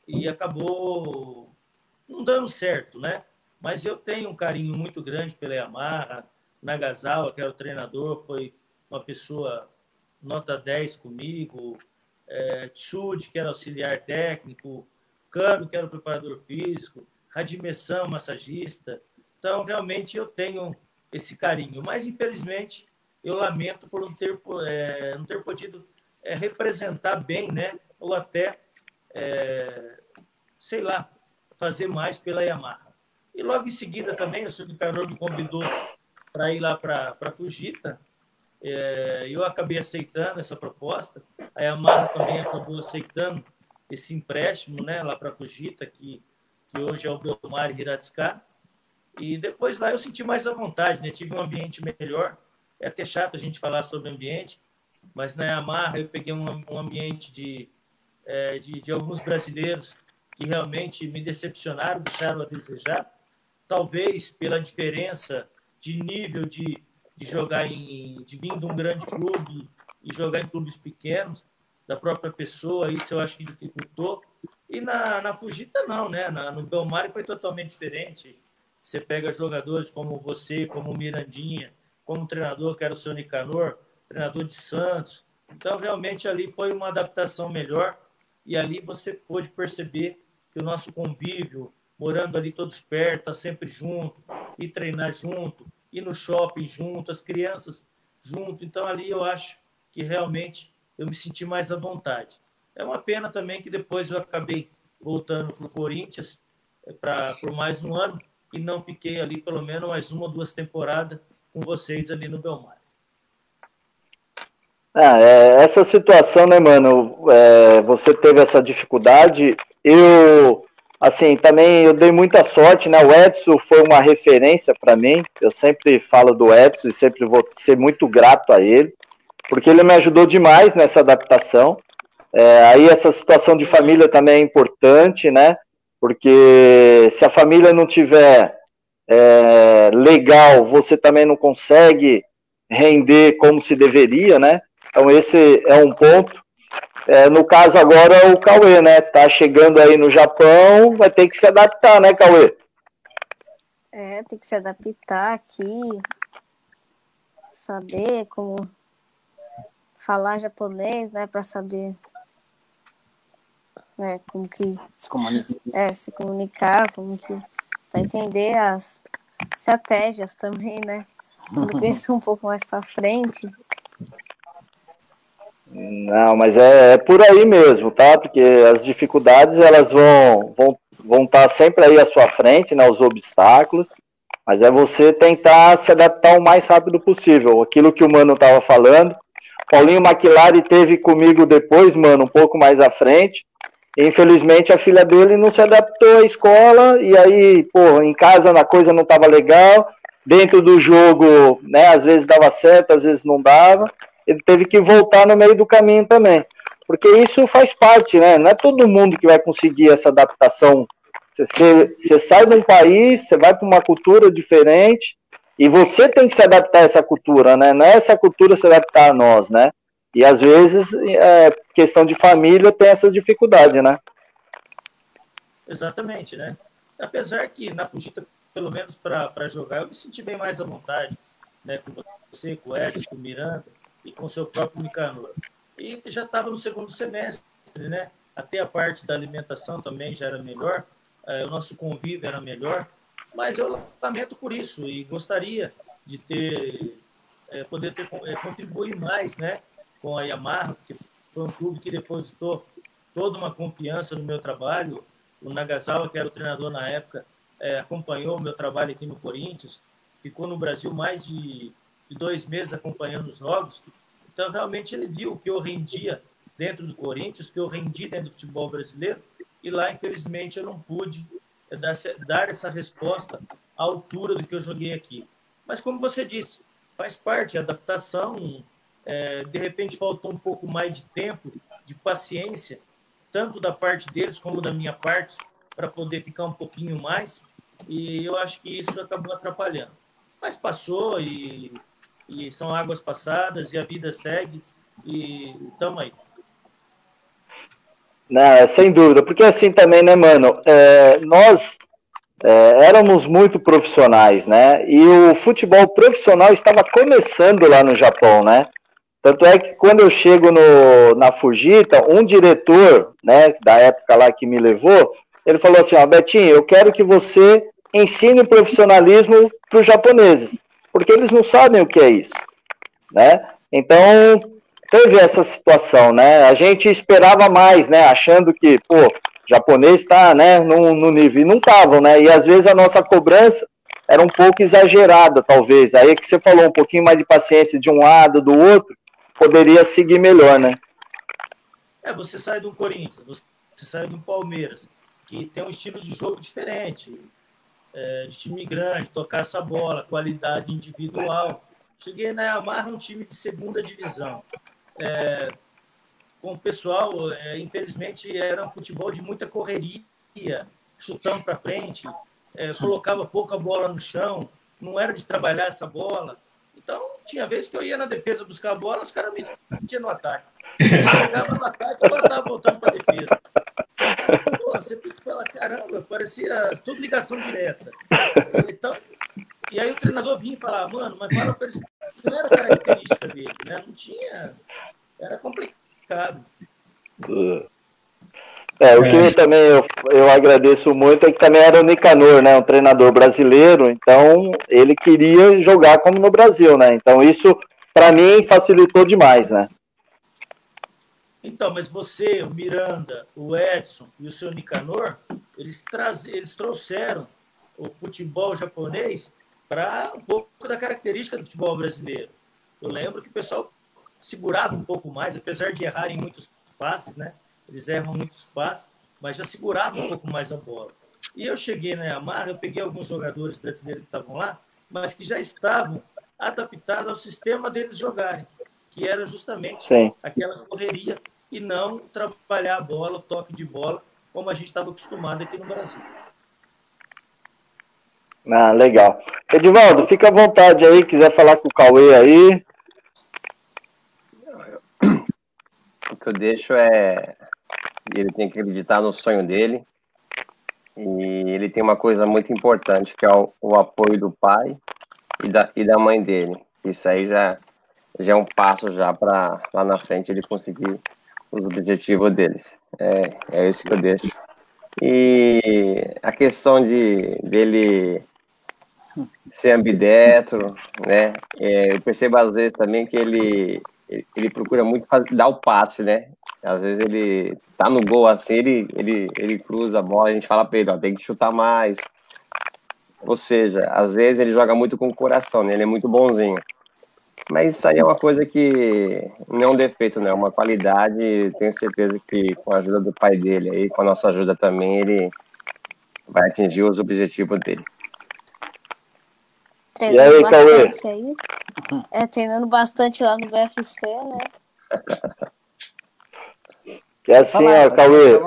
e acabou não dando certo, né? Mas eu tenho um carinho muito grande pela Yamaha, Nagasawa, que era o treinador, foi uma pessoa nota 10 comigo, é, que era auxiliar técnico, Cano, que era o preparador físico, Radimessão, massagista. Então, realmente, eu tenho esse carinho. Mas, infelizmente, eu lamento por não ter, é, não ter podido é, representar bem, né? ou até, é, sei lá, fazer mais pela Yamaha. E logo em seguida também, o senhor Carlos me convidou para ir lá para Fujita. É, eu acabei aceitando essa proposta, a Yamaha também acabou aceitando esse empréstimo né, lá para Fujita, que, que hoje é o Belmar Hiratsuka. E depois lá eu senti mais à vontade, né? tive um ambiente melhor. É até chato a gente falar sobre ambiente, mas na Yamaha eu peguei um, um ambiente de, é, de, de alguns brasileiros que realmente me decepcionaram, deixaram a desejar, talvez pela diferença de nível de, de jogar em de vir de um grande clube e jogar em clubes pequenos da própria pessoa, isso eu acho que dificultou. E na, na Fujita não, né? Na, no Belmar foi totalmente diferente. Você pega jogadores como você, como Mirandinha, como treinador que era o seu Nicanor, treinador de Santos. Então, realmente, ali foi uma adaptação melhor. E ali você pôde perceber que o nosso convívio, morando ali todos perto, tá sempre junto, e treinar junto, ir no shopping junto, as crianças junto. Então, ali eu acho que realmente eu me senti mais à vontade. É uma pena também que depois eu acabei voltando para o Corinthians é, pra, por mais um ano e não fiquei ali pelo menos mais uma ou duas temporadas com vocês ali no Belmar. Ah, é, essa situação, né, mano? É, você teve essa dificuldade. Eu, assim, também eu dei muita sorte, né? O Edson foi uma referência para mim. Eu sempre falo do Edson e sempre vou ser muito grato a ele, porque ele me ajudou demais nessa adaptação. É, aí essa situação de família também é importante, né? Porque se a família não tiver é, legal, você também não consegue render como se deveria, né? Então, esse é um ponto. É, no caso agora, o Cauê, né? Tá chegando aí no Japão, vai ter que se adaptar, né, Cauê? É, tem que se adaptar aqui, saber como falar japonês, né, para saber né, como que se comunicar, é, se comunicar, como que para entender as estratégias também, né? Quando crescer um pouco mais para frente, não, mas é, é, por aí mesmo, tá? Porque as dificuldades elas vão vão vão estar tá sempre aí à sua frente, né? Os obstáculos, mas é você tentar se adaptar o mais rápido possível. Aquilo que o mano estava falando, Paulinho McLaren teve comigo depois, mano, um pouco mais à frente. Infelizmente a filha dele não se adaptou à escola e aí, pô, em casa a coisa não estava legal. Dentro do jogo, né? Às vezes dava certo, às vezes não dava ele teve que voltar no meio do caminho também. Porque isso faz parte, né? Não é todo mundo que vai conseguir essa adaptação. Você, você sai de um país, você vai para uma cultura diferente, e você tem que se adaptar a essa cultura, né? Não é essa cultura se adaptar a nós, né? E às vezes, é, questão de família tem essa dificuldade, né? Exatamente, né? Apesar que na Fujita, pelo menos para jogar, eu me senti bem mais à vontade, né? Com você, com o Edson, com o Miranda e com seu próprio Nicanor. E já estava no segundo semestre, né? Até a parte da alimentação também já era melhor, é, o nosso convívio era melhor, mas eu lamento por isso e gostaria de ter, é, poder ter, é, contribuir mais, né? Com a Yamaha, porque foi um clube que depositou toda uma confiança no meu trabalho. O Nagasawa, que era o treinador na época, é, acompanhou o meu trabalho aqui no Corinthians, ficou no Brasil mais de de dois meses acompanhando os jogos. Então, realmente, ele viu o que eu rendia dentro do Corinthians, o que eu rendi dentro do futebol brasileiro, e lá, infelizmente, eu não pude dar essa resposta à altura do que eu joguei aqui. Mas, como você disse, faz parte, a adaptação, é, de repente faltou um pouco mais de tempo, de paciência, tanto da parte deles como da minha parte, para poder ficar um pouquinho mais, e eu acho que isso acabou atrapalhando. Mas passou e e são águas passadas e a vida segue. E estamos aí. Não, é sem dúvida, porque assim também, né, mano, é, nós é, éramos muito profissionais, né, e o futebol profissional estava começando lá no Japão, né, tanto é que quando eu chego no, na Fujita, um diretor, né, da época lá que me levou, ele falou assim, ó, Betinho, eu quero que você ensine o profissionalismo para os japoneses porque eles não sabem o que é isso, né? Então, teve essa situação, né? A gente esperava mais, né? Achando que, pô, japonês está, né, no, no nível, e não estavam, né? E às vezes a nossa cobrança era um pouco exagerada, talvez. Aí é que você falou um pouquinho mais de paciência de um lado, do outro, poderia seguir melhor, né? É, você sai do Corinthians, você sai do Palmeiras, que tem um estilo de jogo diferente, é, de time grande, tocar essa bola, qualidade individual. Cheguei na Yamaha, um time de segunda divisão. É, com o pessoal, é, infelizmente, era um futebol de muita correria, chutando para frente, é, colocava pouca bola no chão, não era de trabalhar essa bola. Então, tinha vezes que eu ia na defesa buscar a bola, os caras me metiam no ataque. Eu chegava no ataque, eu estava voltando para a defesa. Você pela caramba, parecia tudo ligação direta. Então, e aí o treinador vinha e falava, mano, mas fala para eles, não era característica dele, né? Não tinha. Era complicado. É, o que eu também eu, eu agradeço muito é que também era o Nicanor, né, um treinador brasileiro, então ele queria jogar como no Brasil, né? Então isso para mim facilitou demais, né? Então, mas você, o Miranda, o Edson e o seu Nicanor, eles, traz, eles trouxeram o futebol japonês para um pouco da característica do futebol brasileiro. Eu lembro que o pessoal segurava um pouco mais, apesar de errar em muitos passes, né? Eles erram muitos passes, mas já segurava um pouco mais a bola. E eu cheguei na Yamaha, eu peguei alguns jogadores brasileiros que estavam lá, mas que já estavam adaptados ao sistema deles jogarem, que era justamente Sim. aquela correria e não trabalhar a bola, o toque de bola, como a gente estava acostumado aqui no Brasil. Ah, legal. Edivaldo, fica à vontade aí, quiser falar com o Cauê aí. O que eu deixo é. Ele tem que acreditar no sonho dele. E ele tem uma coisa muito importante, que é o, o apoio do pai e da, e da mãe dele. Isso aí já, já é um passo já para lá na frente ele conseguir os objetivos deles. É, é isso que eu deixo. E a questão de dele ser ambidestro, né? É, eu percebo às vezes também que ele ele procura muito dar o passe, né? Às vezes ele tá no gol assim, ele ele, ele cruza a bola, a gente fala para ele, ó, tem que chutar mais. Ou seja, às vezes ele joga muito com o coração, né? Ele é muito bonzinho. Mas isso aí é uma coisa que não é um defeito, né? É uma qualidade. Tenho certeza que com a ajuda do pai dele aí, com a nossa ajuda também, ele vai atingir os objetivos dele. Treinando e aí, bastante Cauê? aí. É, treinando bastante lá no BFC, né? É assim, ó, Cauê.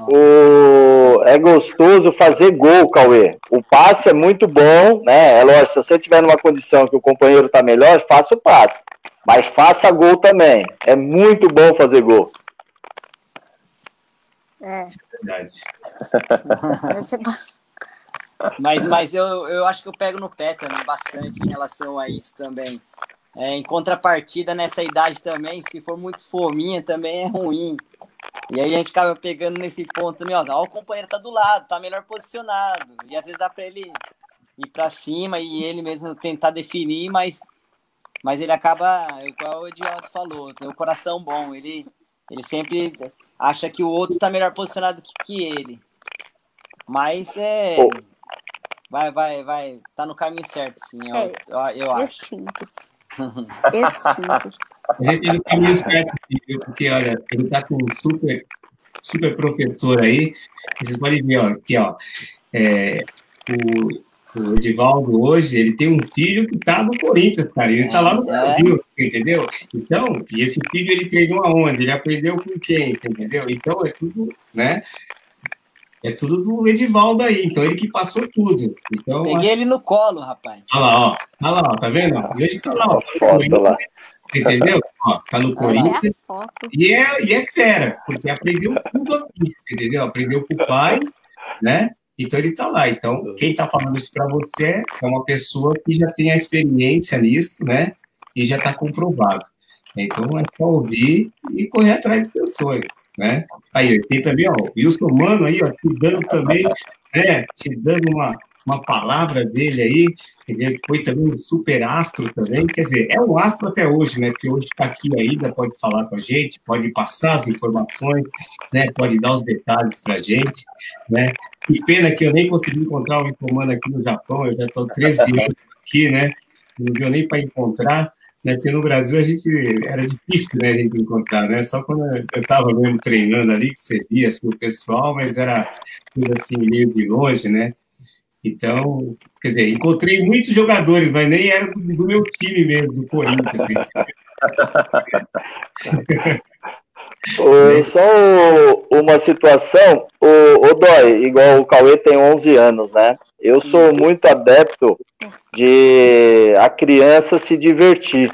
O... É gostoso fazer gol, Cauê. O passe é muito bom, né? É lógico, se você tiver numa condição que o companheiro tá melhor, faça o passe. Mas faça gol também. É muito bom fazer gol. É. Verdade. mas, mas eu, eu acho que eu pego no pé também bastante em relação a isso também. É, em contrapartida, nessa idade também, se for muito fominha, também é ruim. E aí a gente acaba pegando nesse ponto também, ó, ó, o companheiro tá do lado, tá melhor posicionado. E às vezes dá para ele ir para cima e ele mesmo tentar definir, mas, mas ele acaba, igual o Edioto falou, tem o um coração bom, ele, ele sempre acha que o outro tá melhor posicionado que, que ele. Mas é. Vai, vai, vai. Tá no caminho certo, sim, eu, é, eu, eu acho. Extinto. A gente tem o caminho certo, porque, olha, ele está com um super, super professor aí. Vocês podem ver, ó, aqui, ó. É, o, o Edivaldo hoje, ele tem um filho que está no Corinthians, cara. Ele está lá no é. Brasil, entendeu? Então, e esse filho ele treinou aonde? Ele aprendeu com quem, entendeu? Então, é tudo, né? É tudo do Edivaldo aí, então ele que passou tudo. Então, Peguei acho... ele no colo, rapaz. Olha lá, ó. Olha lá, ó, tá vendo? Veja que tá lá, ó. Foto lá. Entendeu? Ó, tá no Corinthians. e, é, e é fera, porque aprendeu tudo aqui, entendeu? Aprendeu com o pai, né? Então ele tá lá. Então, quem tá falando isso para você é uma pessoa que já tem a experiência nisso, né? E já tá comprovado. Então é só ouvir e correr atrás do seu sonho né? Aí, tem também, ó, o Wilson Mano aí, ó, te dando também, né, te dando uma, uma palavra dele aí, dizer, foi também um super astro também, quer dizer, é um astro até hoje, né? Porque hoje está aqui ainda, pode falar com a gente, pode passar as informações, né? Pode dar os detalhes para a gente, né? Que pena que eu nem consegui encontrar o comando aqui no Japão, eu já estou 13 anos aqui, né? Não deu nem para encontrar, né? Porque no Brasil a gente era difícil, né, a gente encontrar, né? Só quando eu estava mesmo treinando ali que você via assim, o pessoal, mas era tudo assim meio de longe, né? Então, quer dizer, encontrei muitos jogadores, mas nem era do, do meu time mesmo, do Corinthians. Né? só uma situação, o, o Dói, igual o Cauê tem 11 anos, né? Eu sou muito adepto de a criança se divertir,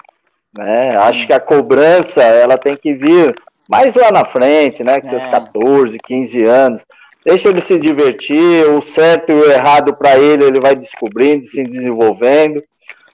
né? Acho que a cobrança, ela tem que vir mais lá na frente, né? Com seus 14, 15 anos. Deixa ele se divertir, o certo e o errado para ele, ele vai descobrindo, se desenvolvendo.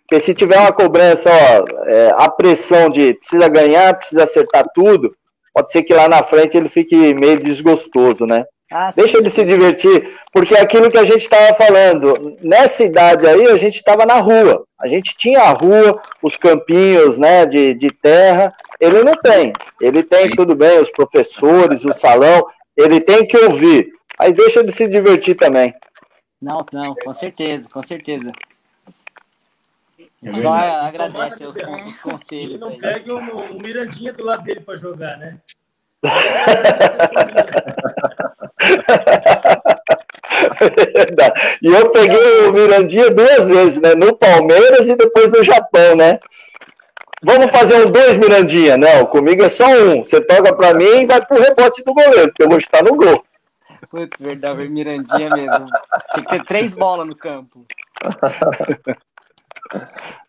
Porque se tiver uma cobrança, ó, é, a pressão de precisa ganhar, precisa acertar tudo, pode ser que lá na frente ele fique meio desgostoso, né? Ah, Deixa ele se divertir, porque é aquilo que a gente estava falando, nessa idade aí a gente estava na rua, a gente tinha a rua, os campinhos né, de, de terra, ele não tem, ele tem tudo bem, os professores, o salão, ele tem que ouvir, aí deixa ele se divertir também. Não, não, com certeza, com certeza. É Só agradece os, os conselhos. Não pegue o, o Mirandinha do lado dele para jogar, né? E eu peguei o Mirandinha duas vezes, né? No Palmeiras e depois no Japão, né? Vamos fazer um dois Mirandinha. Não, comigo é só um. Você toca para mim e vai pro rebote do goleiro, porque eu vou estar no gol. Putz, verdade, Mirandinha mesmo. Tinha que ter três bolas no campo.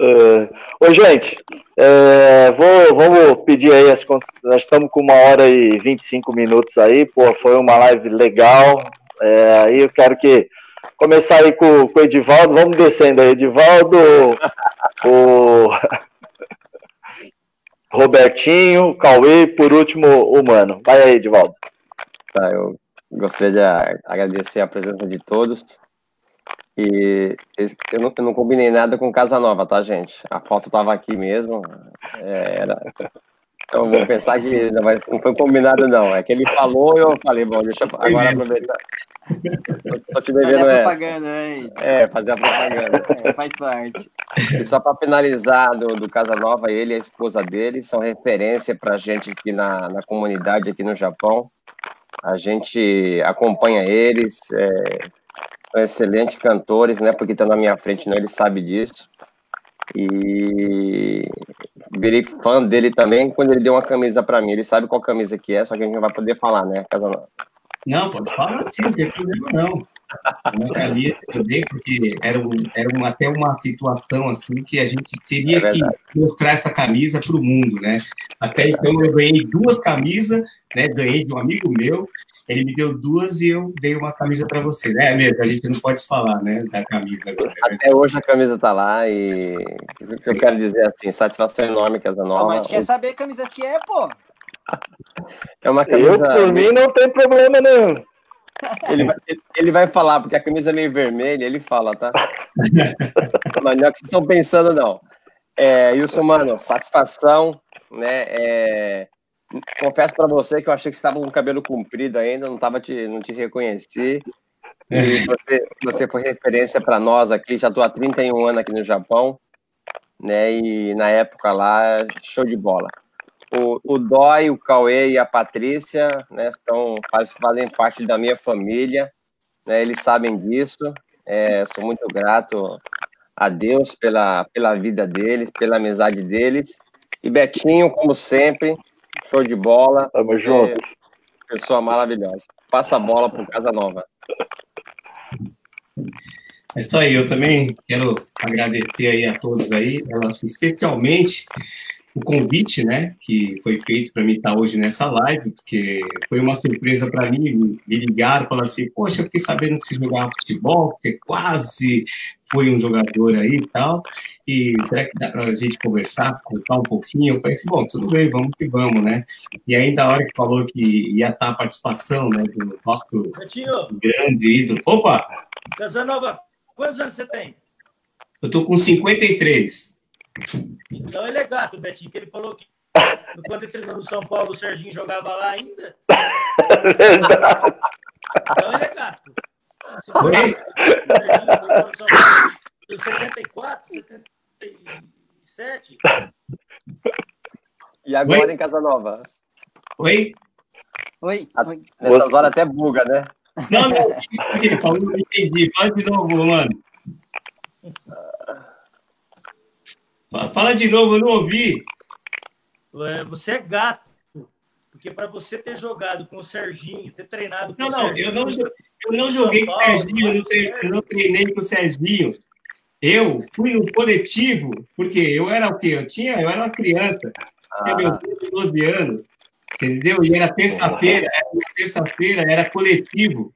Uh, ô, gente, uh, vou, vamos pedir aí, as, nós estamos com uma hora e 25 minutos aí, pô, foi uma live legal, é, aí eu quero que começar aí com, com o Edivaldo, vamos descendo aí, Edivaldo, o Robertinho, Cauê, por último, o Mano. Vai aí, Edivaldo. Tá, eu gostaria de agradecer a presença de todos, e eu não, eu não, combinei nada com Casa Nova, tá, gente? A foto tava aqui mesmo. É, era... Então vou pensar que não, não, foi combinado, não. É que ele falou e eu falei, bom, deixa eu agora aproveitar. Tô, tô te devendo fazer a propaganda, hein? É, fazer a propaganda. É, faz parte. E só para finalizar do, do Casa Nova, ele e a esposa dele são referência pra gente aqui na, na comunidade, aqui no Japão. A gente acompanha eles. É, são excelentes cantores, né? Porque está na minha frente, né? Ele sabe disso. E virei fã dele também quando ele deu uma camisa para mim. Ele sabe qual camisa que é, só que a gente não vai poder falar, né, Casanova? Não, pode falar sim, não tem problema não. Eu dei porque era, um, era uma, até uma situação assim que a gente teria é que mostrar essa camisa para o mundo, né? Até então eu ganhei duas camisas, né? Ganhei de um amigo meu ele me deu duas e eu dei uma camisa para você, né? É mesmo, a gente não pode falar, né, da camisa. Agora. Até hoje a camisa tá lá e o que eu quero dizer assim, satisfação enorme que essa nova. Não, a gente quer saber a camisa que é, pô. É uma camisa. Eu, por mim, não tem problema nenhum. Ele vai, ele vai falar, porque a camisa é meio vermelha, ele fala, tá? Mas não é o que vocês estão pensando, não. É, Wilson, mano, satisfação, né? É, confesso para você que eu achei que você estava com o cabelo comprido ainda, não tava te, não te reconheci. E você, você foi referência para nós aqui, já estou há 31 anos aqui no Japão, né? E na época lá, show de bola. O, o Dói, o Cauê e a Patrícia, né, são, faz, fazem parte da minha família, né, eles sabem disso. É, sou muito grato a Deus pela, pela vida deles, pela amizade deles. E Betinho, como sempre, Show de bola. Tamo junto. Pessoa maravilhosa. Passa a bola pro Casa Nova. É isso aí, eu também quero agradecer aí a todos aí, especialmente o convite, né, que foi feito para mim estar hoje nessa live, porque foi uma surpresa para mim, me ligaram, falaram assim, poxa, eu fiquei sabendo que você jogava futebol, que você quase foi um jogador aí e tal, e será que dá para a gente conversar, contar um pouquinho? Eu falei assim, bom, tudo bem, vamos que vamos, né? E ainda a hora que falou que ia estar a participação, né, do nosso grande ídolo, opa, Casanova, quantos anos você tem? Eu tô com 53. Então ele é gato, Betinho, que ele falou que quando ele treinou no São Paulo, o Serginho jogava lá ainda. Verdade. Então ele é gato. Se Oi? o Serginho jogou no São Paulo em 74, 77. E agora Oi? em Casa Nova? Oi? Oi, oi. Nessas Você- horas até buga, né? Não, não, o que ele falou, não entendi. Fala de novo, mano. Fa- Fala de novo, eu não ouvi. É, Você é gato. Porque para você ter jogado com o Serginho, ter treinado com Não, o não, Serginho. eu não, eu não joguei com o Serginho, eu não, tre- eu não treinei com o Serginho. Eu fui no coletivo, porque eu era o quê? Eu tinha, eu era uma criança, tinha meus Ah, 12 anos, entendeu? E era terça-feira, era terça-feira, era coletivo,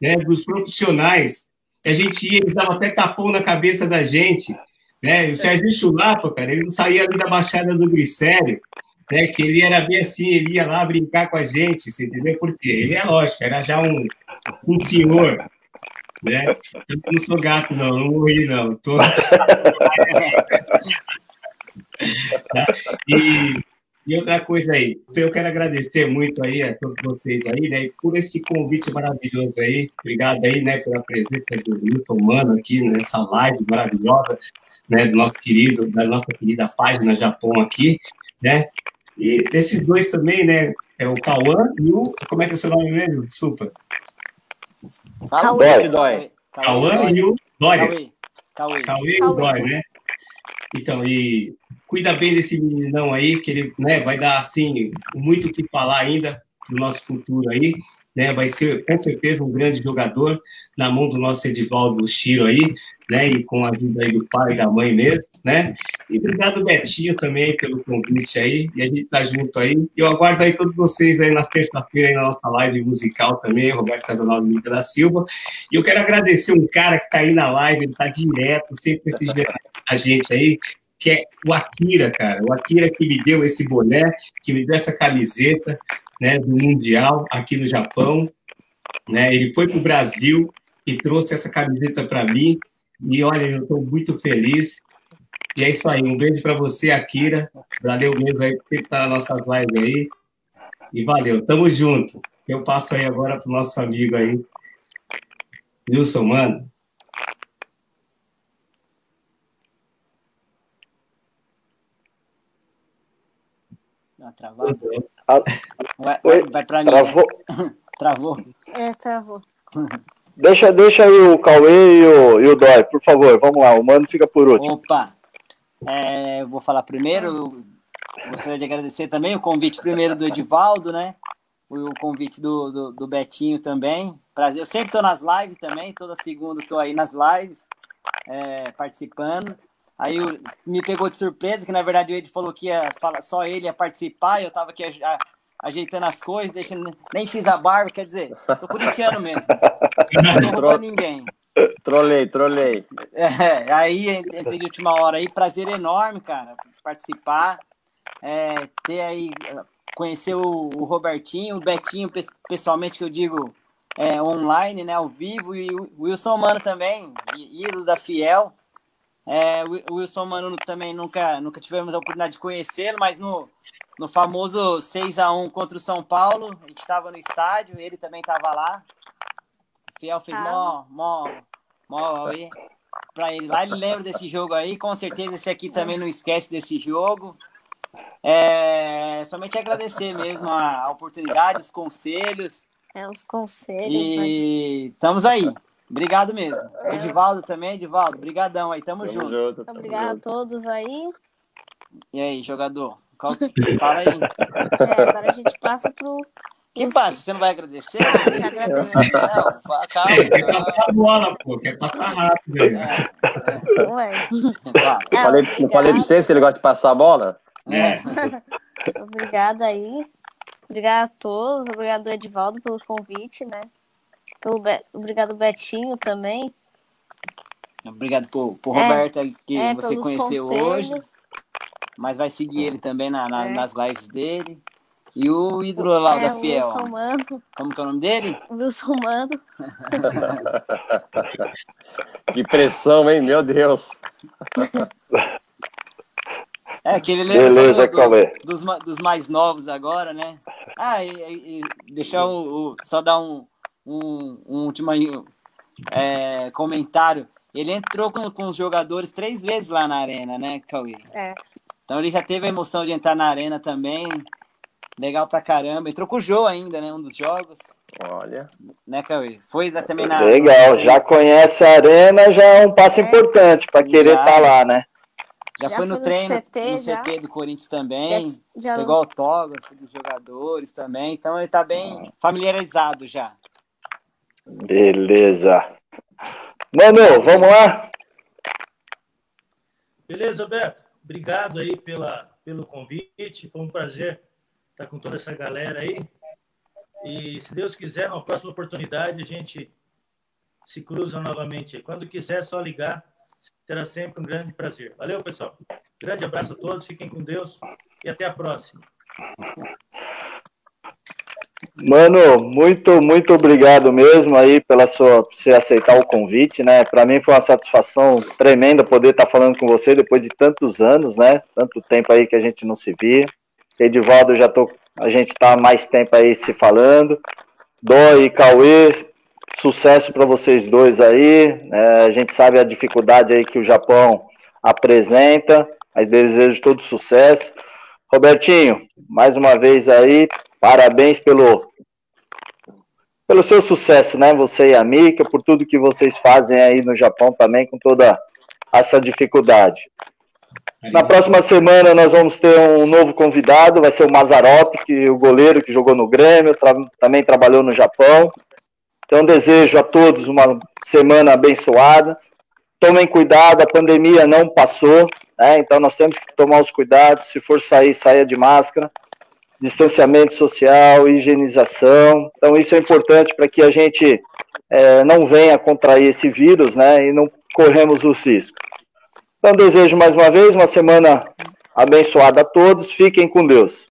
né, dos profissionais. A gente ia, eles davam até tapão na cabeça da gente, né? O Serginho Chulapa, cara, ele não saía ali da Baixada do Glicério, né? Que ele era bem assim, ele ia lá brincar com a gente, você entendeu? Porque ele é lógico, era já um, um senhor, né? Eu não sou gato, não, não morri, não. Tô... Tá? E, e outra coisa aí, então eu quero agradecer muito aí a todos vocês aí, né, por esse convite maravilhoso aí. Obrigado aí, né, pela presença do Milton Mano aqui nessa live maravilhosa, né, do nosso querido, da nossa querida página Japão aqui, né? E esses dois também, né, é o Cauã e o, como é que é o seu nome mesmo? Desculpa. Dói. Cauã e o Dória. Cauê. E o. Dói, né? Então, e cuida bem desse meninão aí, que ele né, vai dar, assim, muito o que falar ainda pro nosso futuro aí, né? Vai ser, com certeza, um grande jogador na mão do nosso Edivaldo Chiro aí, né? E com a ajuda aí do pai e da mãe mesmo, né? E obrigado, Betinho, também, pelo convite aí, e a gente tá junto aí. Eu aguardo aí todos vocês aí nas terça-feira na nossa live musical também, Roberto Casanova e da Silva. E eu quero agradecer um cara que tá aí na live, ele tá direto, sempre prestigiando a gente aí, que é o Akira, cara. O Akira que me deu esse boné, que me deu essa camiseta, né, do Mundial aqui no Japão, né? Ele foi para o Brasil e trouxe essa camiseta para mim. E olha, eu estou muito feliz. E é isso aí. Um beijo para você, Akira. Valeu mesmo aí por sempre estar nas nossas lives aí. E valeu. Tamo junto. Eu passo aí agora pro nosso amigo aí, Wilson, mano. Dá uma travada. Ah, Vai, Oi, vai, vai pra mim. Travou. Travou. É, travou. Deixa, deixa aí o Cauê e o, e o Dói, por favor. Vamos lá, o Mano fica por último. Opa! É, eu vou falar primeiro. Gostaria de agradecer também o convite primeiro do Edivaldo, né? O convite do, do, do Betinho também. Prazer. Eu sempre estou nas lives também, toda segunda estou aí nas lives, é, participando. Aí o- me pegou de surpresa, que na verdade o Ed falou que ia falar, só ele ia participar, eu estava aqui a- a- ajeitando as coisas, deixando, nem fiz a barba, quer dizer, tô corintiano mesmo. Não roubando ninguém. Trolei, trolei. É, aí entrei de última hora aí, prazer enorme, cara, participar, é, ter aí, conhecer o, o Robertinho, o Betinho, pe- pessoalmente que eu digo, é, online, né, ao vivo, e o Wilson Mano também, ídolo da Fiel. É, o Wi- o Wilson Mano também nunca, nunca tivemos a oportunidade de conhecê-lo, mas no, no famoso 6 a 1 contra o São Paulo, a gente estava no estádio, ele também estava lá. O Fiel fez mó, mó, mó aí pra ele lá. Ele lembra desse jogo aí, com certeza esse aqui também não esquece desse jogo. É, somente agradecer mesmo a, a oportunidade, os conselhos. É, os conselhos, né? E estamos aí. Obrigado mesmo. Edivaldo também, Edivaldo, brigadão aí, tamo, Tamo junto. junto. tamo Obrigado a junto. todos aí. E aí, jogador? Qual- Fala aí. É, agora a gente passa pro. Que passa? Você não vai agradecer? agradecer. Não, fa- calma. É, quer passar a bola, pô, quer passar rápido aí. Ué. É, Falei, não falei pra vocês que ele gosta de passar a bola? É. Obrigada aí. Obrigada a todos. Obrigado, Edivaldo, pelo convite, né? Pelo Be- Obrigado, Betinho, também. Obrigado por, por É, Roberto que é, você conheceu conselhos. hoje. Mas vai seguir ele também na- na- É. nas lives dele. E o ídolo lá É, da o Fiel. Wilson Mano. Como que é o nome dele? O Wilson Mano. Que pressão, hein? Meu Deus. É, que ele lembra Beleza, do- do- Cauê. dos, dos mais novos agora, né? Ah, e, e- e deixar o, o- Só dar um, um, um último é, comentário. Ele entrou com, com os jogadores três vezes lá na arena, né, Cauê? É. Então ele já teve a emoção de entrar na arena também. Legal pra caramba. Entrou com o Jô ainda, né? Um dos jogos. Olha. Né, Cauê? Foi também na. Legal, já conhece a arena, já é um passo É. importante para querer estar lá, né? Já, Já foi no foi no treino, CT, no já. CT do Corinthians também. Já, já Pegou autógrafo dos jogadores também. Então ele tá bem familiarizado já. Beleza. Mano, vamos lá? Beleza, Beto? Obrigado aí pela, pelo convite. Foi um prazer estar com toda essa galera aí. E se Deus quiser, numa próxima oportunidade, a gente se cruza novamente. Quando quiser, é só ligar. Será sempre um grande prazer. Valeu, pessoal. Grande abraço a todos. Fiquem com Deus e até a próxima. Mano, muito, muito obrigado mesmo aí pela sua por você aceitar o convite, né? Para mim foi uma satisfação tremenda poder estar falando com você depois de tantos anos, né? Tanto tempo aí que a gente não se via. Edivaldo, já tô, a gente tá mais tempo aí se falando. Dó e Cauê, sucesso para vocês dois aí. É, a gente sabe a dificuldade aí que o Japão apresenta. Aí desejo todo sucesso. Robertinho, mais uma vez aí, parabéns pelo pelo seu sucesso, né? Você e a Mika, por tudo que vocês fazem aí no Japão também, com toda essa dificuldade. Na próxima semana nós vamos ter um novo convidado, vai ser o Mazarop, que o goleiro que jogou no Grêmio, tra também trabalhou no Japão. Então desejo a todos uma semana abençoada. Tomem cuidado, a pandemia não passou, né? Então nós temos que tomar os cuidados. Se for sair, saia de máscara distanciamento social, higienização. Então, isso é importante para que a gente é, não venha contrair esse vírus, né, e não corremos os riscos. Então, desejo mais uma vez uma semana abençoada a todos. Fiquem com Deus.